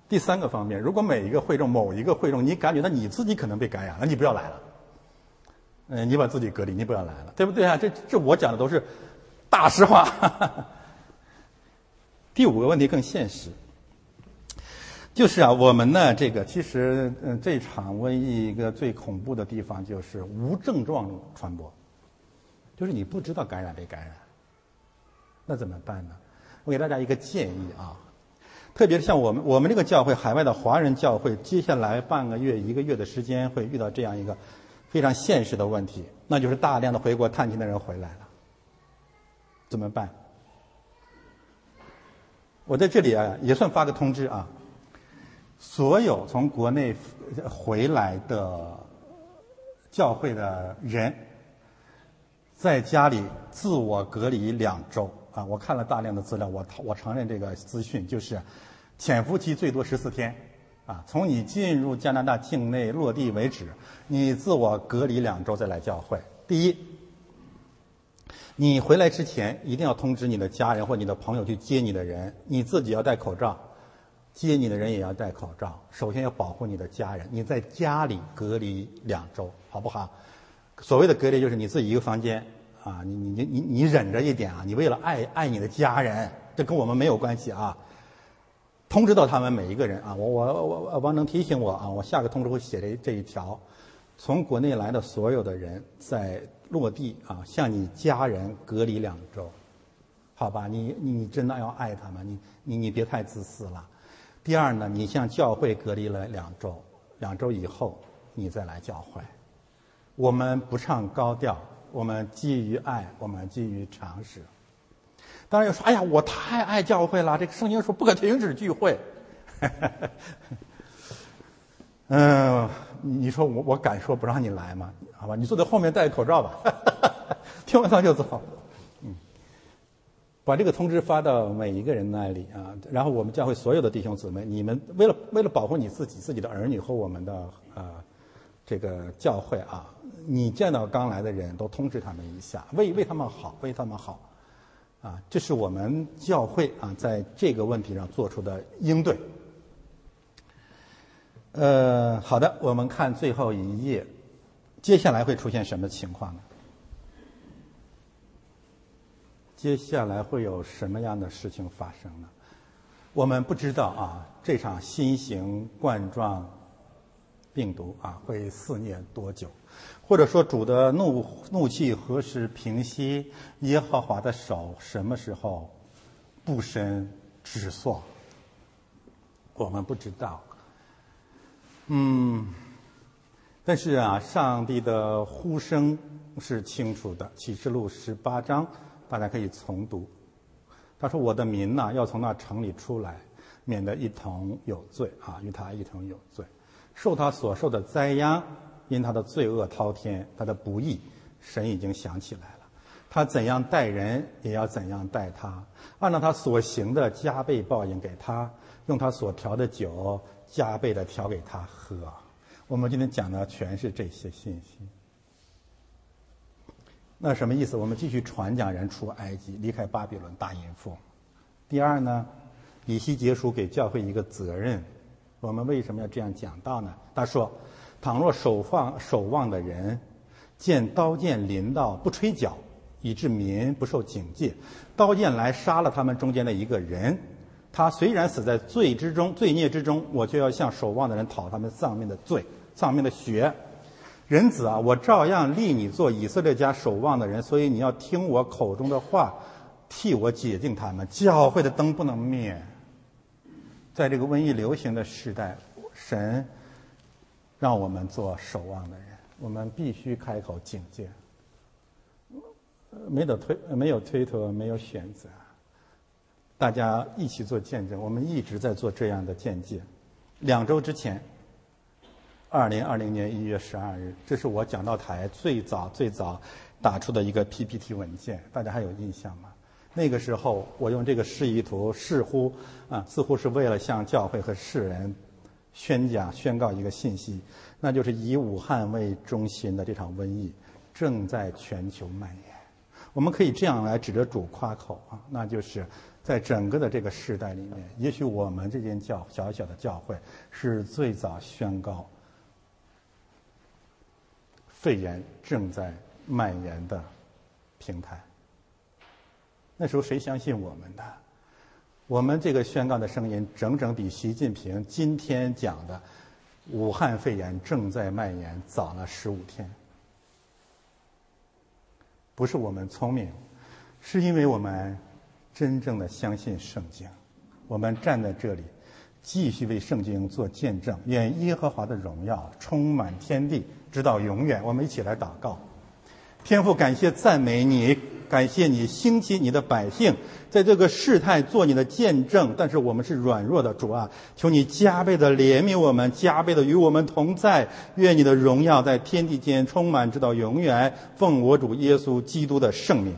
第三个方面，如果每一个会众、某一个会众，你感觉到你自己可能被感染了，你不要来了。嗯，你把自己隔离，你不要来了，对不对啊？这这我讲的都是大实话。第五个问题更现实，就是啊，我们呢，这个其实嗯，这场瘟疫一个最恐怖的地方就是无症状传播，就是你不知道感染没感染。那怎么办呢？我给大家一个建议啊，特别是像我们我们这个教会海外的华人教会，接下来半个月一个月的时间会遇到这样一个非常现实的问题，那就是大量的回国探亲的人回来了，怎么办？我在这里啊也算发个通知啊，所有从国内回来的教会的人，在家里自我隔离两周。啊，我看了大量的资料，我我承认这个资讯就是，潜伏期最多十四天，啊，从你进入加拿大境内落地为止，你自我隔离两周再来教会。第一，你回来之前一定要通知你的家人或你的朋友去接你的人，你自己要戴口罩，接你的人也要戴口罩。首先要保护你的家人，你在家里隔离两周，好不好？所谓的隔离就是你自己一个房间。啊，你你你你你忍着一点啊！你为了爱爱你的家人，这跟我们没有关系啊。通知到他们每一个人啊，我我我王能提醒我啊，我下个通知会写这这一条：从国内来的所有的人在落地啊，向你家人隔离两周，好吧？你你真的要爱他们，你你你别太自私了。第二呢，你向教会隔离了两周，两周以后你再来教会。我们不唱高调。我们基于爱，我们基于常识。当然又说：“哎呀，我太爱教会了，这个圣经说不可停止聚会。”嗯，你说我我敢说不让你来吗？好吧，你坐在后面戴口罩吧，听完他就走。嗯，把这个通知发到每一个人那里啊，然后我们教会所有的弟兄姊妹，你们为了为了保护你自己、自己的儿女和我们的啊这个教会啊。你见到刚来的人都通知他们一下，为为他们好，为他们好，啊，这是我们教会啊在这个问题上做出的应对。呃，好的，我们看最后一页，接下来会出现什么情况呢？接下来会有什么样的事情发生呢？我们不知道啊，这场新型冠状病毒啊会肆虐多久？或者说，主的怒怒气何时平息？耶和华的手什么时候不伸止缩？我们不知道。嗯，但是啊，上帝的呼声是清楚的，《启示录》十八章，大家可以重读。他说：“我的民呐，要从那城里出来，免得一同有罪啊，与他一同有罪，受他所受的灾殃。”因他的罪恶滔天，他的不义，神已经想起来了。他怎样待人，也要怎样待他。按照他所行的，加倍报应给他；用他所调的酒，加倍的调给他喝。我们今天讲的全是这些信息。那什么意思？我们继续传讲人出埃及，离开巴比伦大淫妇。第二呢，以西结书给教会一个责任。我们为什么要这样讲到呢？他说。倘若守放守望的人见刀剑临到，不吹角，以致民不受警戒，刀剑来杀了他们中间的一个人，他虽然死在罪之中、罪孽之中，我就要向守望的人讨他们丧命的罪、丧命的血。人子啊，我照样立你做以色列家守望的人，所以你要听我口中的话，替我解定他们。教会的灯不能灭，在这个瘟疫流行的时代，神。让我们做守望的人，我们必须开口警戒。没得推，没有推脱，没有选择。大家一起做见证，我们一直在做这样的见解。两周之前，二零二零年一月十二日，这是我讲道台最早最早打出的一个 PPT 文件，大家还有印象吗？那个时候，我用这个示意图，似乎啊，似乎是为了向教会和世人。宣讲宣告一个信息，那就是以武汉为中心的这场瘟疫正在全球蔓延。我们可以这样来指着主夸口啊，那就是在整个的这个时代里面，也许我们这间教小小的教会是最早宣告肺炎正在蔓延的平台。那时候谁相信我们的？我们这个宣告的声音，整整比习近平今天讲的武汉肺炎正在蔓延早了十五天。不是我们聪明，是因为我们真正的相信圣经。我们站在这里，继续为圣经做见证。愿耶和华的荣耀充满天地，直到永远。我们一起来祷告。天父，感谢赞美你，感谢你兴起你的百姓，在这个世态做你的见证。但是我们是软弱的，主啊，求你加倍的怜悯我们，加倍的与我们同在。愿你的荣耀在天地间充满，直到永远。奉我主耶稣基督的圣名。